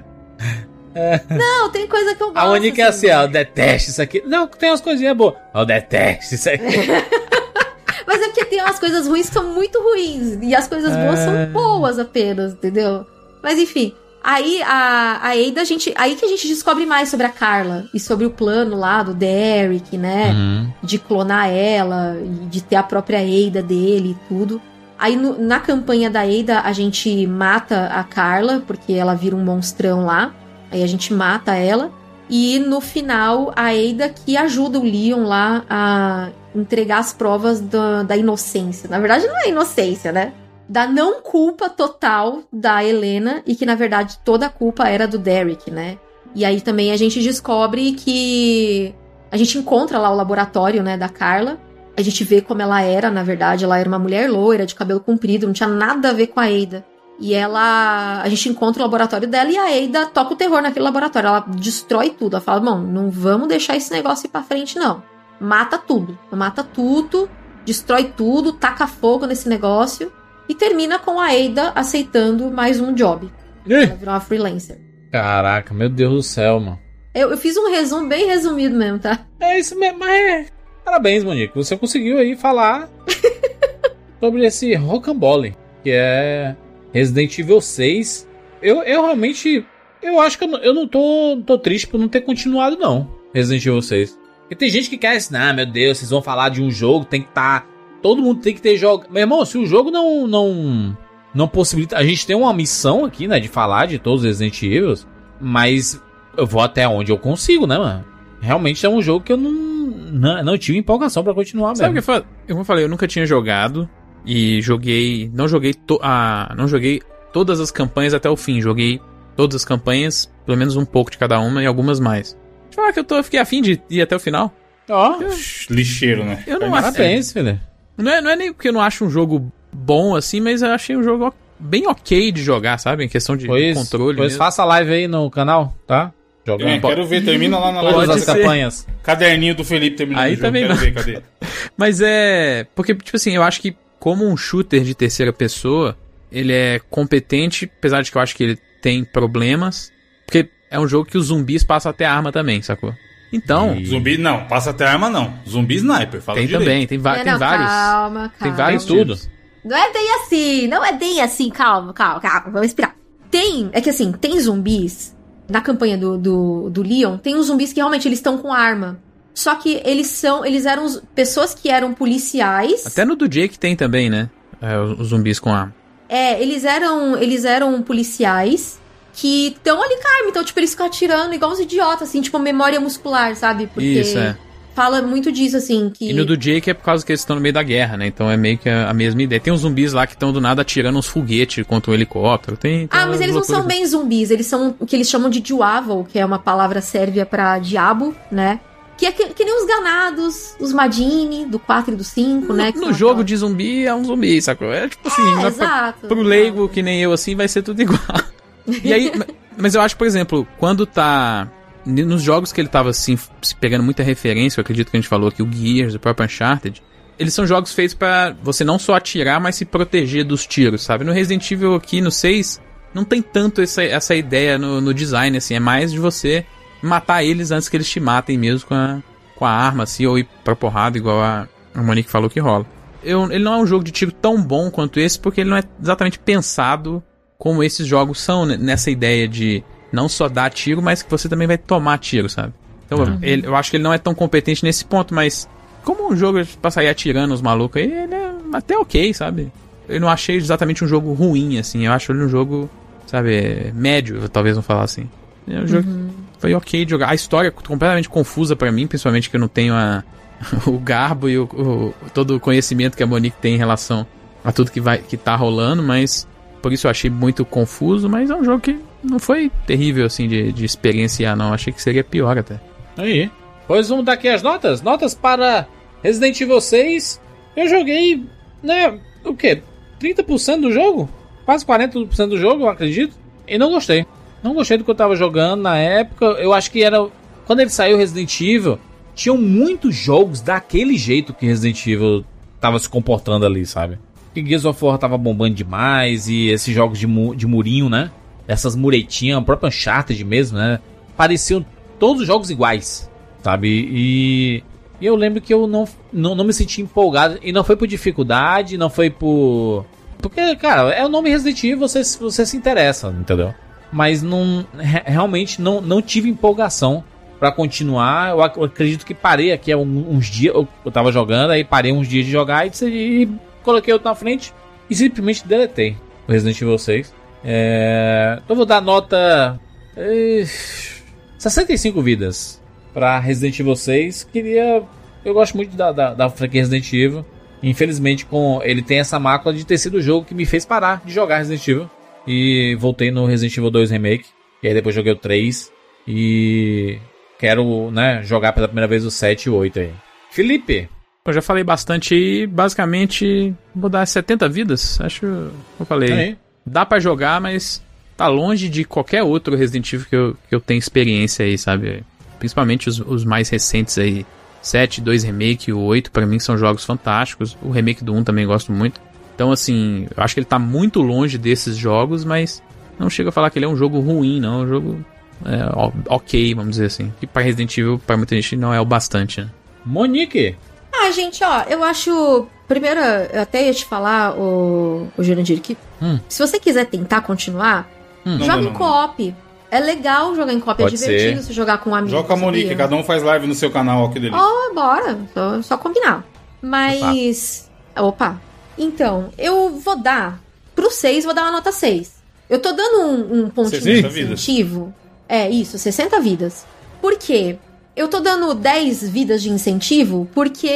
Não, tem coisa que eu gosto. A Monique é assim, assim. ó, eu detesto isso aqui. Não, tem umas coisinhas boas. Eu detesto isso aqui. Mas é porque tem umas coisas ruins que são muito ruins. E as coisas boas É. são boas apenas, entendeu? Mas enfim. Aí a, a Ada, a gente. Aí que a gente descobre mais sobre a Carla e sobre o plano lá do Derek, né? Uhum. De clonar ela, e de ter a própria Ada dele e tudo. Aí no- na campanha da Ada a gente mata a Carla, porque ela vira um monstrão lá. Aí a gente mata ela. E no final, a Ada que ajuda o Leon lá a entregar as provas da, da inocência. Na verdade, não é inocência, né? Da não culpa total da Helena e que, na verdade, toda a culpa era do Derek, né? E aí também a gente descobre que. A gente encontra lá o laboratório, né, da Carla. A gente vê como ela era, na verdade. Ela era uma mulher loira, de cabelo comprido, não tinha nada a ver com a Ada. E ela. A gente encontra o laboratório dela e a Ada toca o terror naquele laboratório. Ela destrói tudo. Ela fala: Bom, não vamos deixar esse negócio ir pra frente, não. Mata tudo. Mata tudo, destrói tudo, taca fogo nesse negócio. E termina com a Ada aceitando mais um job. Ela virou uma freelancer. Caraca, meu Deus do céu, mano. Eu, eu fiz um resumo bem resumido mesmo, tá? É isso mesmo, mas é. Parabéns, Monique. Você conseguiu aí falar sobre esse rocambole, que é Resident Evil 6. Eu, eu realmente. Eu acho que eu não, eu não tô, tô triste por não ter continuado, não. Resident Evil 6. Porque tem gente que quer assim, ah, meu Deus, vocês vão falar de um jogo, tem que estar. todo mundo tem que ter jogo. Meu irmão, se o jogo não. não não possibilita. A gente tem uma missão aqui, né? De falar de todos os Resident Evil. Mas eu vou até onde eu consigo, né, mano? Realmente é um jogo que eu não, não, não tive empolgação pra continuar Sabe o mesmo. que foi? Como eu falei, eu nunca tinha jogado e joguei, não joguei to, a, não joguei todas as campanhas até o fim, joguei todas as campanhas, pelo menos um pouco de cada uma e algumas mais. Deixa eu falar que eu tô, eu fiquei afim de ir até o final. Ó, Lixeiro, né? Eu não acho, parabéns, filho. não é, não é nem porque eu não acho um jogo bom assim, mas eu achei um jogo bem ok de jogar, sabe? Em questão de Pois, controle. pois mesmo. faça live aí no canal, tá? Jogando É, quero ver, termina lá na todas live. as ser. campanhas. Caderninho do Felipe terminando Aí o jogo. também quero não. ver, cadê? Mas é. Porque, tipo assim, eu acho que como um shooter de terceira pessoa, ele é competente, apesar de que eu acho que ele tem problemas. Porque é um jogo que os zumbis passam até arma também, sacou? Então, E- Zumbi não, passa até arma não. Zumbi sniper, fala tem direito. também, tem, va É, tem não, vários. Calma, calma. Tem vários Tem tudo. Não é bem assim, não é bem assim, calma, calma, calma, vamos respirar. Tem, é que assim, tem zumbis, na campanha do, do, do Leon, tem uns zumbis que realmente eles estão com arma. Só que eles são. Eles eram pessoas que eram policiais. Até no do Jake tem também, né? É, os zumbis com arma. É, eles eram. Eles eram policiais que estão ali arma. Então, tipo, eles ficam atirando igual os idiotas, assim, tipo, memória muscular, sabe? Porque Isso, é. fala muito disso, assim, que. E no do Jake é por causa que eles estão no meio da guerra, né? Então é meio que a, a mesma ideia. Tem uns zumbis lá que estão do nada atirando uns foguetes contra um helicóptero. Tem, tem Ah, mas eles não são bem zumbis, eles são o que eles chamam de Duavel, que é uma palavra sérvia pra diabo, né? Que é que, que nem os ganados, os Madini, do 4 e do 5, né? No são jogo aquelas- de zumbi é um zumbi, sacou? É tipo assim, É, né, pra- exato. pro leigo que nem eu assim vai ser tudo igual. E aí, ma- mas eu acho, por exemplo, quando tá nos jogos que ele tava assim pegando muita referência, eu acredito que a gente falou aqui o Gears, o próprio Uncharted, eles são jogos feitos pra você não só atirar, mas se proteger dos tiros, sabe? No Resident Evil aqui no 6 não tem tanto essa, essa ideia no, no design assim, é mais de você matar eles antes que eles te matem mesmo com a, com a arma assim ou ir pra porrada igual a, a Monique falou que rola. Eu, ele não é um jogo de tiro tão bom quanto esse, porque ele não é exatamente pensado como esses jogos são, né, nessa ideia de não só dar tiro, mas que você também vai tomar tiro, sabe? Então, ele- eu acho que ele não é tão competente nesse ponto, mas como um jogo pra sair atirando os malucos aí, ele é até ok, sabe? Eu não achei exatamente um jogo ruim, assim. Eu acho ele um jogo, sabe, médio, talvez não falar assim. É um jogo que foi ok de jogar. A história é completamente confusa pra mim, principalmente que eu não tenho a, o garbo e o, o- todo o conhecimento que a Monique tem em relação a tudo que vai que tá rolando, mas por isso eu achei muito confuso, mas é um jogo que não foi terrível assim de, de experienciar, não. Achei que seria pior até. Aí. Pois vamos dar aqui as notas. Notas para Resident Evil 6. Eu joguei, né, o quê? 30% do jogo? Quase 40% do jogo, eu acredito. E não gostei. Não gostei do que eu tava jogando na época. Eu acho que era. Quando ele saiu Resident Evil, tinham muitos jogos daquele jeito que Resident Evil tava se comportando ali, sabe? Que Gears of War tava bombando demais. E esses jogos de, mu de murinho, né? Essas muretinhas, a própria Uncharted mesmo, né? Pareciam todos os jogos iguais, sabe? E, e eu lembro que eu não, não, não me senti empolgado. E não foi por dificuldade, não foi por. Porque, cara, é o nome Resident Evil, você, você se interessa, entendeu? Mas não, re- realmente não, não tive empolgação pra continuar. Eu, ac- eu acredito que parei aqui uns dias. Eu, eu tava jogando, aí parei uns dias de jogar e, e coloquei outro na frente e simplesmente deletei o Resident Evil 6. É, então vou dar nota. eh, 65 vidas pra Resident Evil 6. Queria. Eu gosto muito da, da, da franquia Resident Evil. Infelizmente, com ele tem essa mácula de ter sido o jogo que me fez parar de jogar Resident Evil. E voltei no Resident Evil 2 Remake. E aí depois joguei o 3. E quero, né, jogar pela primeira vez o 7 e o 8 aí. Felipe, Eu já falei bastante aí, basicamente vou dar 70 vidas, acho que eu falei. aí. Dá pra jogar, mas tá longe de qualquer outro Resident Evil que eu, que eu tenho experiência aí, sabe? Principalmente os, os mais recentes aí. 7, 2 Remake e o 8, pra mim são jogos fantásticos. O remake do 1 também gosto muito. Então, assim, eu acho que ele tá muito longe desses jogos, mas não chega a falar que ele é um jogo ruim, não. É um jogo é, ok, vamos dizer assim. E pra Resident Evil, pra muita gente, não é o bastante, né? Monique. Ah, gente, ó, eu acho. Primeiro, eu até ia te falar, o, o Jurandir, que Hum. se você quiser tentar continuar, Não, joga em co-op. É legal jogar em co-op, é divertido ser. se jogar com um amigo. Joga com a Monique, sabia? cada um faz live no seu canal, ó, que delícia. Oh, bora. Só, só combinar. Mas. Opa. Então, eu vou dar. Pro 6, vou dar uma nota 6. Eu tô dando um, um pontinho de 60 vidas. incentivo. É, isso, 60 vidas. Por quê? Eu tô dando 10 vidas de incentivo porque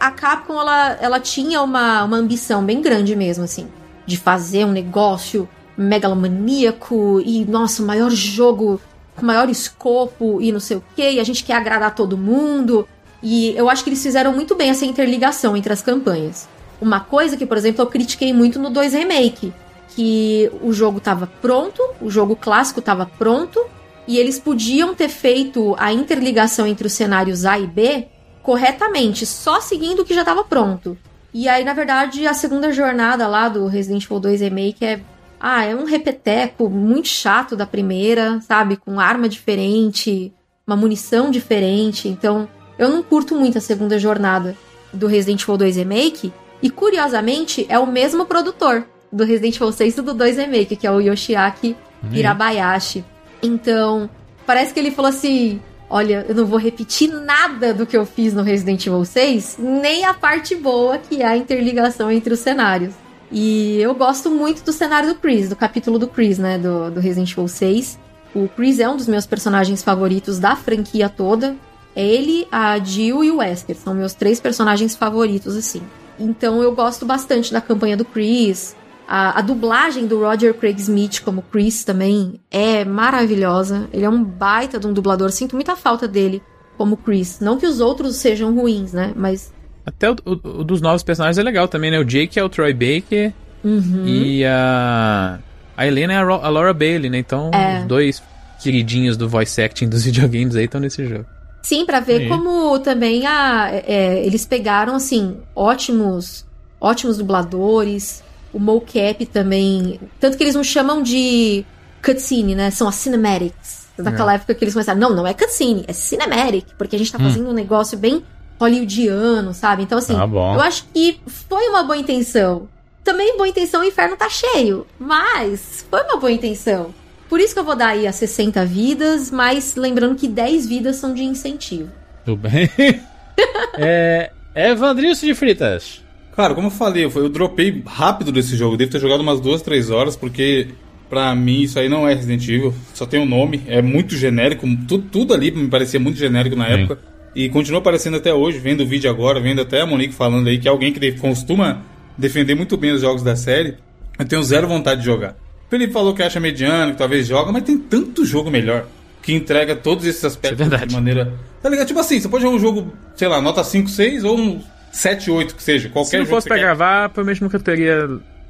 a Capcom, ela, ela tinha uma, uma ambição bem grande mesmo, assim. De fazer um negócio megalomaníaco e, nossa, o maior jogo com maior escopo e não sei o quê. E a gente quer agradar todo mundo. E eu acho que eles fizeram muito bem essa interligação entre as campanhas. Uma coisa que, por exemplo, eu critiquei muito no 2 Remake, que o jogo estava pronto, o jogo clássico estava pronto, e eles podiam ter feito a interligação entre os cenários A e B corretamente, só seguindo o que já estava pronto. E aí, na verdade, a segunda jornada lá do Resident Evil 2 Remake é ah, é um repeteco muito chato da primeira, sabe? Com arma diferente, uma munição diferente. Então, eu não curto muito a segunda jornada do Resident Evil 2 Remake. E, curiosamente, é o mesmo produtor do Resident Evil 6 e do 2 Remake, que é o Yoshiaki Hirabayashi. Então, parece que ele falou assim: Olha, eu não vou repetir nada do que eu fiz no Resident Evil 6, nem a parte boa que é a interligação entre os cenários. E eu gosto muito do cenário do Chris, do capítulo do Chris, né, do, do Resident Evil 6. O Chris é um dos meus personagens favoritos da franquia toda. É ele, a Jill e o Wesker. São meus três personagens favoritos, assim. Então eu gosto bastante da campanha do Chris. A, a, dublagem do Roger Craig Smith como Chris também é maravilhosa. Ele é um baita de um dublador. Sinto muita falta dele como Chris. Não que os outros sejam ruins, né? Mas. Até o, o, o dos novos personagens é legal também, né? O Jake é o Troy Baker. Uhum. E a. A Helena é a, Ro a Laura Bailey, né? Então, É. os dois queridinhos do voice acting dos videogames aí estão nesse jogo. Sim, pra ver Sim. como também a, é, eles pegaram, assim, ótimos, ótimos dubladores. O mocap também. Tanto que eles não chamam de cutscene, né? São as cinematics. Naquela época que eles começaram, não, não é cutscene, é cinematic, porque a gente tá fazendo um negócio bem hollywoodiano, sabe? Então, assim, Tá eu acho que foi uma boa intenção. Também boa intenção, o inferno tá cheio. Mas foi uma boa intenção. Por isso que eu vou dar aí as 60 vidas, mas lembrando que 10 vidas são de incentivo. Tudo bem. é. Evandrilson de Fritas. Cara, como eu falei, eu, eu dropei rápido desse jogo. Devo ter jogado umas duas, três horas, porque pra mim isso aí não é Resident Evil. Só tem o nome, é muito genérico. Tudo, tudo ali me parecia muito genérico na Sim. época. E continua aparecendo até hoje, vendo o vídeo agora, vendo até a Monique falando aí que é alguém que de- costuma defender muito bem os jogos da série. Eu tenho zero vontade de jogar. Felipe falou que acha mediano, que talvez joga, mas tem tanto jogo melhor que entrega todos esses aspectos é de maneira. Tá ligado? Tipo assim, você pode jogar um jogo, sei lá, nota 5, 6 ou um 7, 8 que seja. Qualquer Se não jogo fosse que pra quer. gravar, provavelmente nunca teria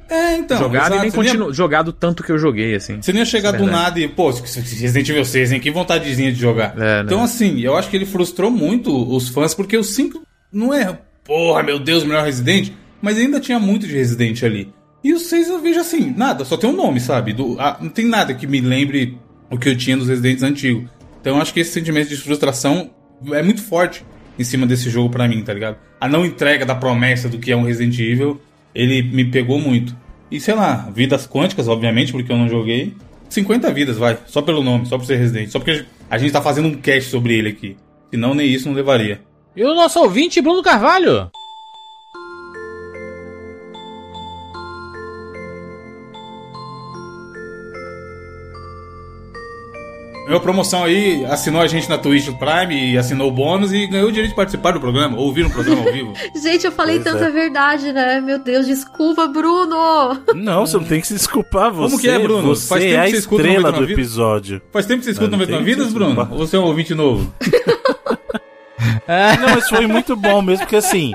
É, então. jogado exato. e nem nem ia- continu... jogado tanto que eu joguei, assim. Você nem ia chegar é do nada e, pô, Resident Evil 6, hein? Que vontadezinha de jogar. É, né? Então, assim, eu acho que ele frustrou muito os fãs, porque o 5 não é, porra, meu Deus, melhor Resident, mas ainda tinha muito de Resident ali. E o 6 eu vejo assim, nada, só tem um nome, sabe? Do, ah, não tem nada que me lembre o que eu tinha dos Residentes antigos. Então eu acho que esse sentimento de frustração é muito forte em cima desse jogo pra mim, tá ligado? A não entrega da promessa do que é um Resident Evil, ele me pegou muito. E sei lá, vidas quânticas, obviamente, porque eu não joguei. 50 vidas, vai. Só pelo nome, só por ser Resident. Só porque a gente tá fazendo um cast sobre ele aqui. Senão nem isso não levaria. E o nosso ouvinte, Bruno Carvalho. Ganhou promoção aí, assinou a gente na Twitch Prime e assinou o bônus e ganhou o direito de participar do programa, ouvir um programa ao vivo. Gente, eu falei Pois tanta é. verdade, né? Meu Deus, desculpa, Bruno! Não, você não tem que se desculpar. Você, Como que é, Bruno? Você Faz tempo é a que você escuta estrela 99 do episódio. Faz tempo que você escuta Não 99 tem Vidas, que Bruno? Ou você é um ouvinte novo? Não, mas foi muito bom mesmo, porque assim,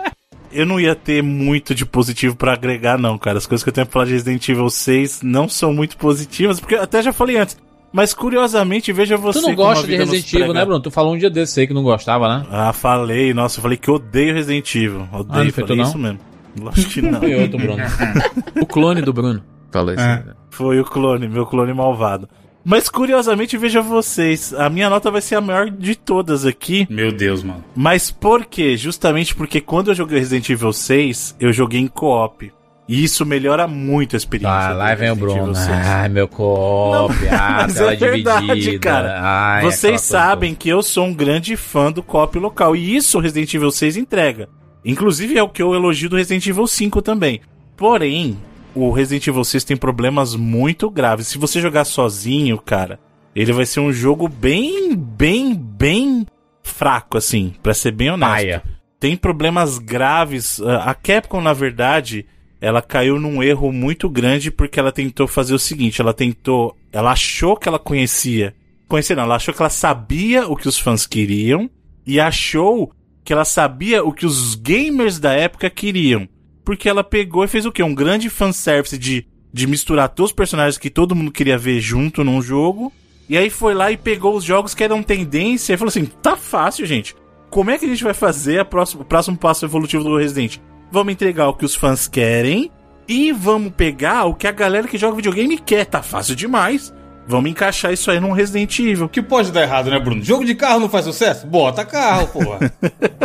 eu não ia ter muito de positivo pra agregar, não, cara. As coisas que eu tenho pra falar de Resident Evil 6 não são muito positivas, porque eu até já falei antes. Mas curiosamente, veja você. Tu não gosta de Resident Evil, né, Bruno? Tu falou um dia desse aí que não gostava, né? Ah, falei, nossa, eu falei que odeio Resident Evil. Ah, Odeio, não foi tu, falei não? isso mesmo. Lógico que não. Foi outro, Bruno. O clone do Bruno. Falou isso. É. Foi o clone, meu clone malvado. Mas curiosamente, veja vocês, a minha nota vai ser a maior de todas aqui. Meu Deus, mano. Mas por quê? Justamente porque quando eu joguei Resident Evil 6, eu joguei em co-op. E isso melhora muito a experiência. Ah, lá vem o Bruno. 6. Ai, meu copo. Ah, mas tela é verdade, dividida. cara. Ai, Vocês coisa sabem que eu sou um grande fã do co-op local. E isso o Resident Evil 6 entrega. Inclusive é o que eu elogio do Resident Evil 5 também. Porém, o Resident Evil 6 tem problemas muito graves. Se você jogar sozinho, cara, ele vai ser um jogo bem, bem, bem fraco, assim, pra ser bem honesto. Paia. Tem problemas graves. Ah, A Capcom, na verdade, ela caiu num erro muito grande porque ela tentou fazer o seguinte: ela tentou. Ela achou que ela conhecia. Conhecia não, ela achou que ela sabia o que os fãs queriam e achou que ela sabia o que os gamers da época queriam. Porque ela pegou e fez o quê? Um grande fanservice de, de misturar todos os personagens que todo mundo queria ver junto num jogo. E aí foi lá e pegou os jogos que eram tendência e falou assim: tá fácil, gente. Como é que a gente vai fazer próxima, o próximo passo evolutivo do Resident? Vamos entregar o que os fãs querem e vamos pegar o que a galera que joga videogame quer. Tá fácil demais. Vamos encaixar isso aí num Resident Evil. O que pode dar errado, né, Bruno? Jogo de carro não faz sucesso? Bota carro, porra.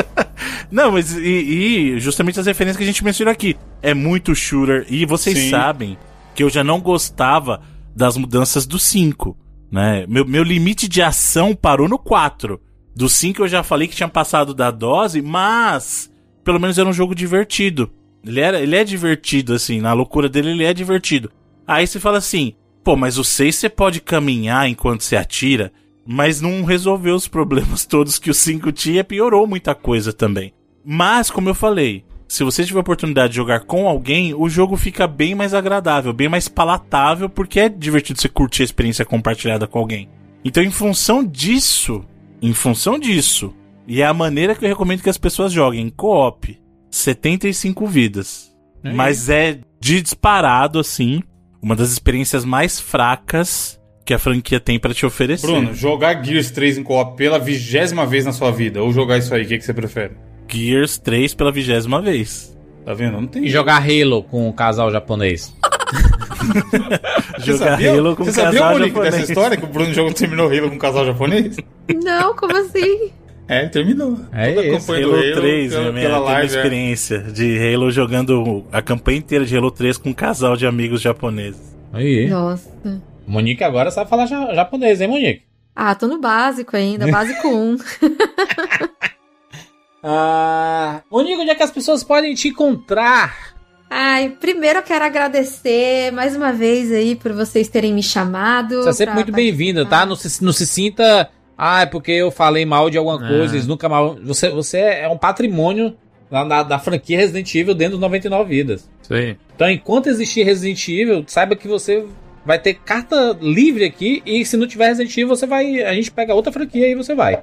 Não, mas e, e justamente as referências que a gente mencionou aqui. É muito shooter. E vocês Sim. sabem que eu já não gostava das mudanças do 5. Né? Meu, meu limite de ação parou no 4. Do 5 eu já falei que tinha passado da dose, mas pelo menos era um jogo divertido. Ele, era, ele é divertido, assim, na loucura dele ele é divertido. Aí você fala assim, pô, mas o 6 você pode caminhar enquanto você atira, mas não resolveu os problemas todos que o 5 tinha, piorou muita coisa também. Mas, como eu falei, se você tiver a oportunidade de jogar com alguém, o jogo fica bem mais agradável, bem mais palatável, porque é divertido você curtir a experiência compartilhada com alguém. Então, em função disso, em função disso, e é a maneira que eu recomendo que as pessoas joguem, co-op, 75 vidas. Mas é de disparado, assim, uma das experiências mais fracas que a franquia tem pra te oferecer. Bruno, jogar Gears 3 em co-op pela vigésima vez na sua vida, ou jogar isso aí, o que, que você prefere? Gears 3 pela vigésima vez. Tá vendo? Não tem E jogar Halo com o casal japonês. Você Jogar sabia, Halo com você casal sabia, Monique, japonês. dessa história que o Bruno jogou, terminou Halo com um casal japonês? Não, como assim? É, terminou. É isso. do Halo 3, pela, minha, pela teve uma live. é. experiência de Halo jogando a campanha inteira de Halo 3 com um casal de amigos japoneses. Aí. Nossa. Monique agora sabe falar ja- japonês, hein, Monique? Ah, tô no básico ainda, básico 1. Ah, Monique, onde é que as pessoas podem te encontrar? Ai, primeiro eu quero agradecer mais uma vez aí por vocês terem me chamado. Você é sempre muito bem-vinda, tá? Não se, não se sinta. Ah, é porque eu falei mal de alguma É. coisa, eles nunca mal. Você, você é um patrimônio da, da, da franquia Resident Evil dentro dos 99 vidas. Aí. Então, enquanto existir Resident Evil, saiba que você vai ter carta livre aqui e se não tiver Resident Evil, você vai. A gente pega outra franquia e você vai.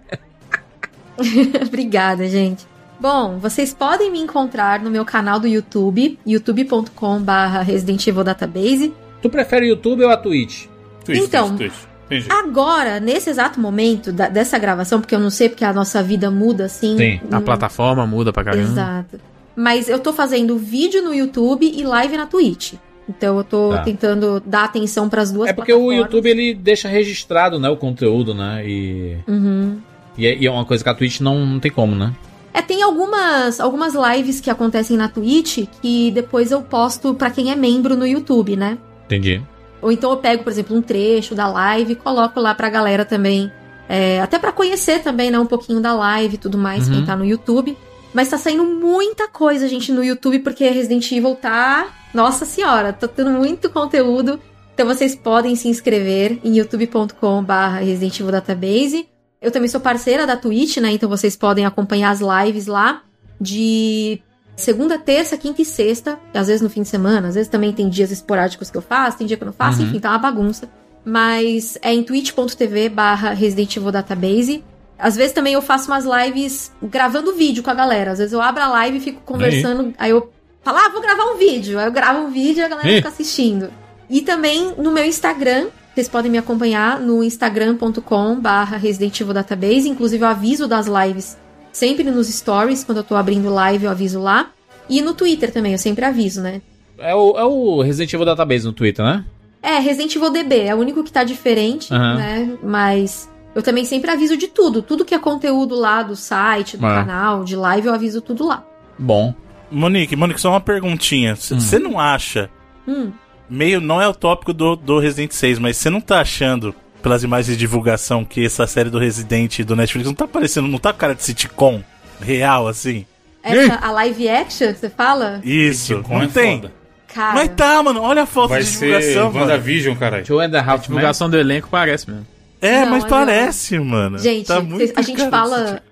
Obrigada, gente. Bom, vocês podem me encontrar no meu canal do YouTube, youtube.com/barra Resident Evil Database. Tu prefere o YouTube ou a Twitch? Twitch, Então, Twitch, Twitch. Entendi. Agora, nesse exato momento da- dessa gravação, porque eu não sei porque a nossa vida muda assim. Sim, A hum, plataforma muda pra caramba. Exato. Mas eu tô fazendo vídeo no YouTube e live na Twitch. Então eu tô Tá. tentando dar atenção pras duas É porque o. YouTube ele deixa registrado, né, o conteúdo, né? E, Uhum. e, é, e é uma coisa que a Twitch não, não tem como, né? É, tem algumas, algumas lives que acontecem na Twitch que depois eu posto pra quem é membro no YouTube, né? Entendi. Ou então eu pego, por exemplo, um trecho da live e coloco lá pra galera também. é, até pra conhecer também, né, um pouquinho da live e tudo mais, Uhum. quem tá no YouTube. Mas tá saindo muita coisa, gente, no YouTube, porque Resident Evil tá. Nossa senhora, tá tendo muito conteúdo. Então vocês podem se inscrever em youtube.com/barra Resident Evil Database. Eu também sou parceira da Twitch, né? Então vocês podem acompanhar as lives lá de segunda, terça, quinta e sexta. Às vezes no fim de semana, às vezes também tem dias esporádicos que eu faço, tem dia que eu não faço, Uhum. enfim, tá uma bagunça. Mas é em twitch.tv barra Resident Evil Database. Às vezes também eu faço umas lives gravando vídeo com a galera. Às vezes eu abro a live e fico conversando. Aí, eu falo, ah, vou gravar um vídeo. Aí eu gravo um vídeo e a galera fica assistindo. E também no meu Instagram. Vocês podem me acompanhar no instagram.com barra Resident Evil Database. Inclusive eu aviso das lives sempre nos stories. Quando eu tô abrindo live eu aviso lá. E no Twitter também, eu sempre aviso, né? É o, é o Resident Evil Database no Twitter, né? É, Resident Evil DB, é o único que tá diferente, Aham. né? Mas eu também sempre aviso de tudo. Tudo que é conteúdo lá do site, do É. canal, de live, eu aviso tudo lá. Bom. Monique, Monique, só uma perguntinha. Você não acha, Hum. meio, não é o tópico do, do Resident 6, mas você não tá achando, pelas imagens de divulgação, que essa série do Resident do Netflix não tá parecendo, não tá com cara de sitcom real, assim? Essa, a live action que você fala? Isso, Sitcom não é tem. foda. Cara. Mas tá, mano, olha a foto Vai de ser divulgação, mano. WandaVision, caralho. Two and a Half Men. divulgação do elenco parece mesmo. É, Não, mas é parece, mano. Gente, tá cês- muito a gente fala.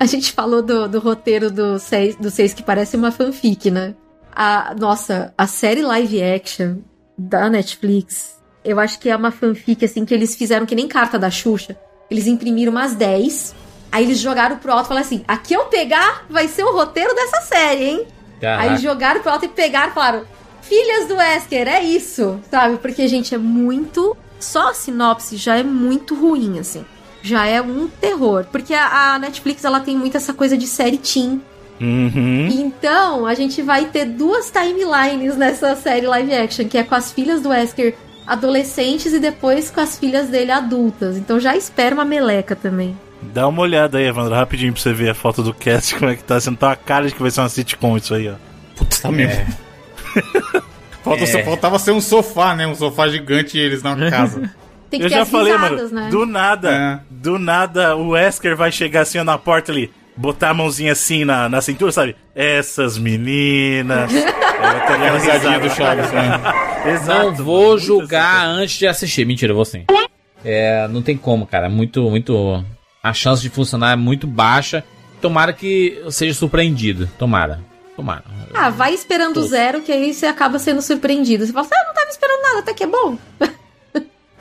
A gente falou do, do roteiro do seis, do seis que parece uma fanfic, né? A, nossa, a série live action da Netflix, eu acho que é uma fanfic, assim, que eles fizeram que nem carta da Xuxa. Eles imprimiram umas 10, aí eles jogaram pro alto e falaram assim: aqui eu pegar vai ser o roteiro dessa série, hein? Caraca. Aí jogaram pro alto e pegaram e falaram: Filhas do Wesker, é isso, sabe? Porque, gente, é muito. Só a sinopse já é muito ruim, assim. Já é um terror. Porque a, a Netflix, ela tem muito essa coisa de série teen. Uhum. Então, a gente vai ter duas timelines nessa série live action, que é com as filhas do Wesker adolescentes e depois com as filhas dele adultas. Então já espera uma meleca também. Dá uma olhada aí, Evandro, rapidinho pra você ver a foto do cast, como é que tá. Você não tá uma cara de que vai ser uma sitcom isso aí, ó. Putz, tá mesmo. Falta, É. Faltava ser um sofá, né? Um sofá gigante e eles na casa. Tem que Eu ter já as falei, risadas, mano. né? Do nada, É. do nada, o Wesker vai chegar assim ó, na porta ali, botar a mãozinha assim na, na cintura, sabe? Essas meninas. é, tá a risadinha do Chaves, né? Exato. Não vou mano, julgar antes de assistir. Mentira, eu vou sim. É, não tem como, cara. É Muito, muito. A chance de funcionar é muito baixa. Tomara que eu seja surpreendido. Tomara. Tomara. Ah, vai esperando zero, que aí você acaba sendo surpreendido. Você fala, ah, eu não tava esperando nada, até que é bom.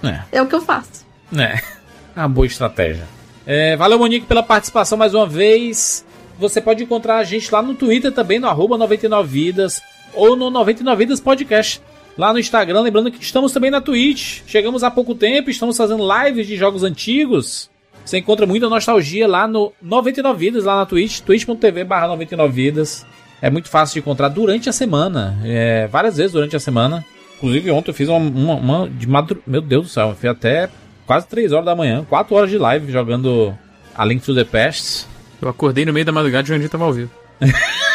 É. É o que eu faço. É, uma boa estratégia. É, valeu, Monique, pela participação mais uma vez. Você pode encontrar a gente lá no Twitter também, no arroba 99vidas ou no 99vidas podcast. Lá no Instagram, lembrando que estamos também na Twitch. Chegamos há pouco tempo, estamos fazendo lives de jogos antigos. Você encontra muita nostalgia lá no 99vidas, lá na Twitch, twitch.tv barra 99vidas. É muito fácil de encontrar durante a semana, é, várias vezes durante a semana. Inclusive ontem eu fiz uma, uma, uma de madrugada. Meu Deus do céu, eu fiz até quase 3 horas da manhã, 4 horas de live jogando a Link to the Past. Eu acordei no meio da madrugada e o Jandir tava ao vivo.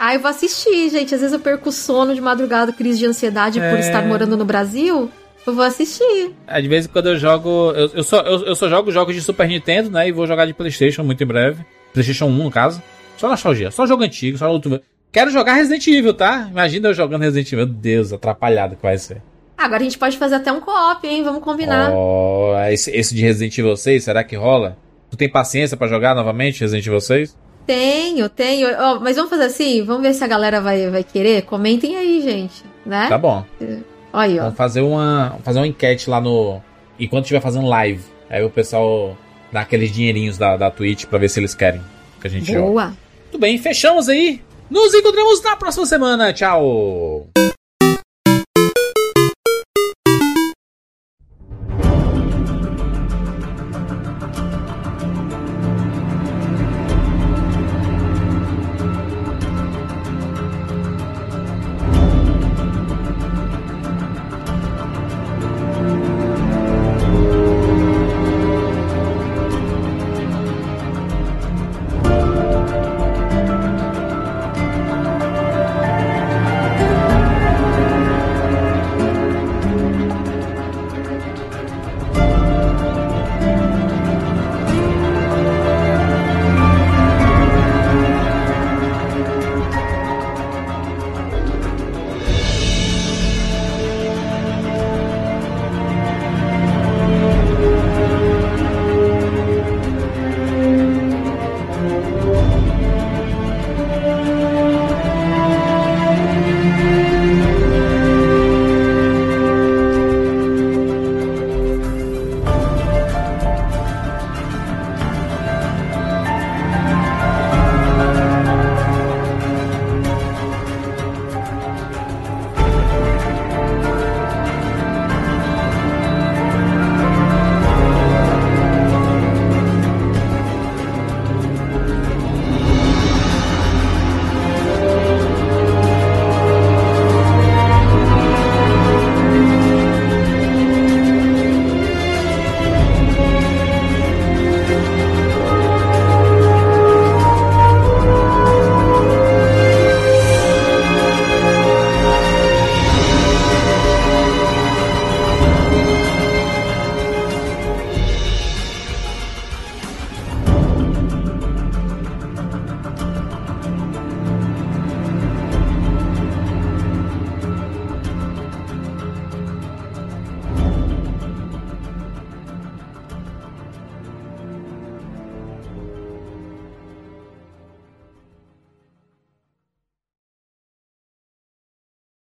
Ah, eu vou assistir, gente. Às vezes eu perco o sono de madrugada, crise de ansiedade por É. estar morando no Brasil. Eu vou assistir. É, de vez em quando eu jogo. Eu, eu, só, eu, eu só jogo jogos de Super Nintendo, né? E vou jogar de PlayStation muito em breve. PlayStation 1, no caso. Só nostalgia, só jogo antigo, só outro. Quero jogar Resident Evil, tá? Imagina eu jogando Resident Evil. Meu Deus, atrapalhado que vai ser. Agora a gente pode fazer até um co-op, hein? Vamos combinar. Oh, esse, esse de Resident Evil 6, será que rola? Tu tem paciência pra jogar novamente Resident Evil 6? Tenho, tenho. Ó, mas vamos fazer assim? Vamos ver se a galera vai, vai querer? Comentem aí, gente. Né? Tá bom. Olha aí, ó. Vamos fazer uma, fazer uma enquete lá no. Enquanto estiver fazendo live. Aí o pessoal dá aqueles dinheirinhos da, da Twitch pra ver se eles querem que a gente jogue. Boa. Muito bem, fechamos aí. Nos encontramos na próxima semana. Tchau.